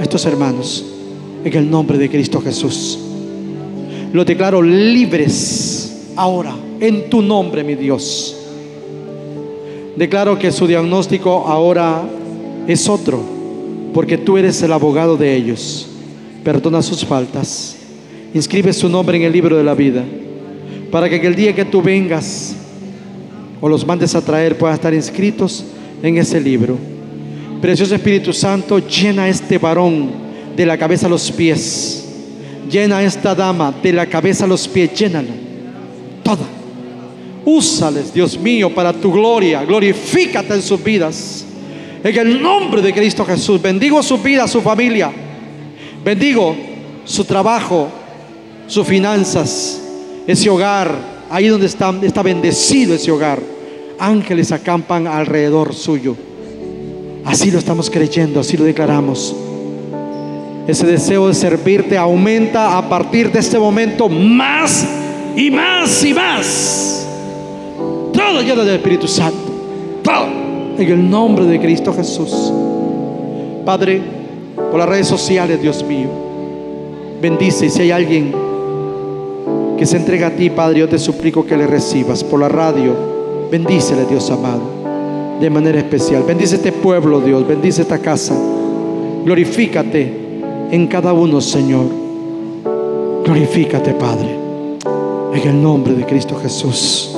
estos hermanos en el nombre de Cristo Jesús. Lo declaro libres ahora en tu nombre, mi Dios. Declaro que su diagnóstico ahora es otro, porque tú eres el abogado de ellos. Perdona sus faltas. Inscribe su nombre en el libro de la vida, para que el día que tú vengas o los mandes a traer puedan estar inscritos en ese libro. Precioso Espíritu Santo, llena este varón de la cabeza a los pies. Llena esta dama de la cabeza a los pies. Llénala. Toda. Úsales, Dios mío, para tu gloria. Glorifícate en sus vidas. En el nombre de Cristo Jesús. Bendigo su vida, su familia. Bendigo su trabajo, sus finanzas, ese hogar. Ahí donde está, está bendecido ese hogar ángeles acampan alrededor suyo. Así lo estamos creyendo, así lo declaramos. Ese deseo de servirte aumenta a partir de este momento más y más y más. Todo lleno del Espíritu Santo. En el nombre de Cristo Jesús. Padre, por las redes sociales, Dios mío, bendice si hay alguien que se entrega a ti, Padre, yo te suplico que le recibas por la radio Bendícele, Dios amado, de manera especial. Bendice este pueblo, Dios. Bendice esta casa. Glorifícate en cada uno, Señor. Glorifícate, Padre. En el nombre de Cristo Jesús.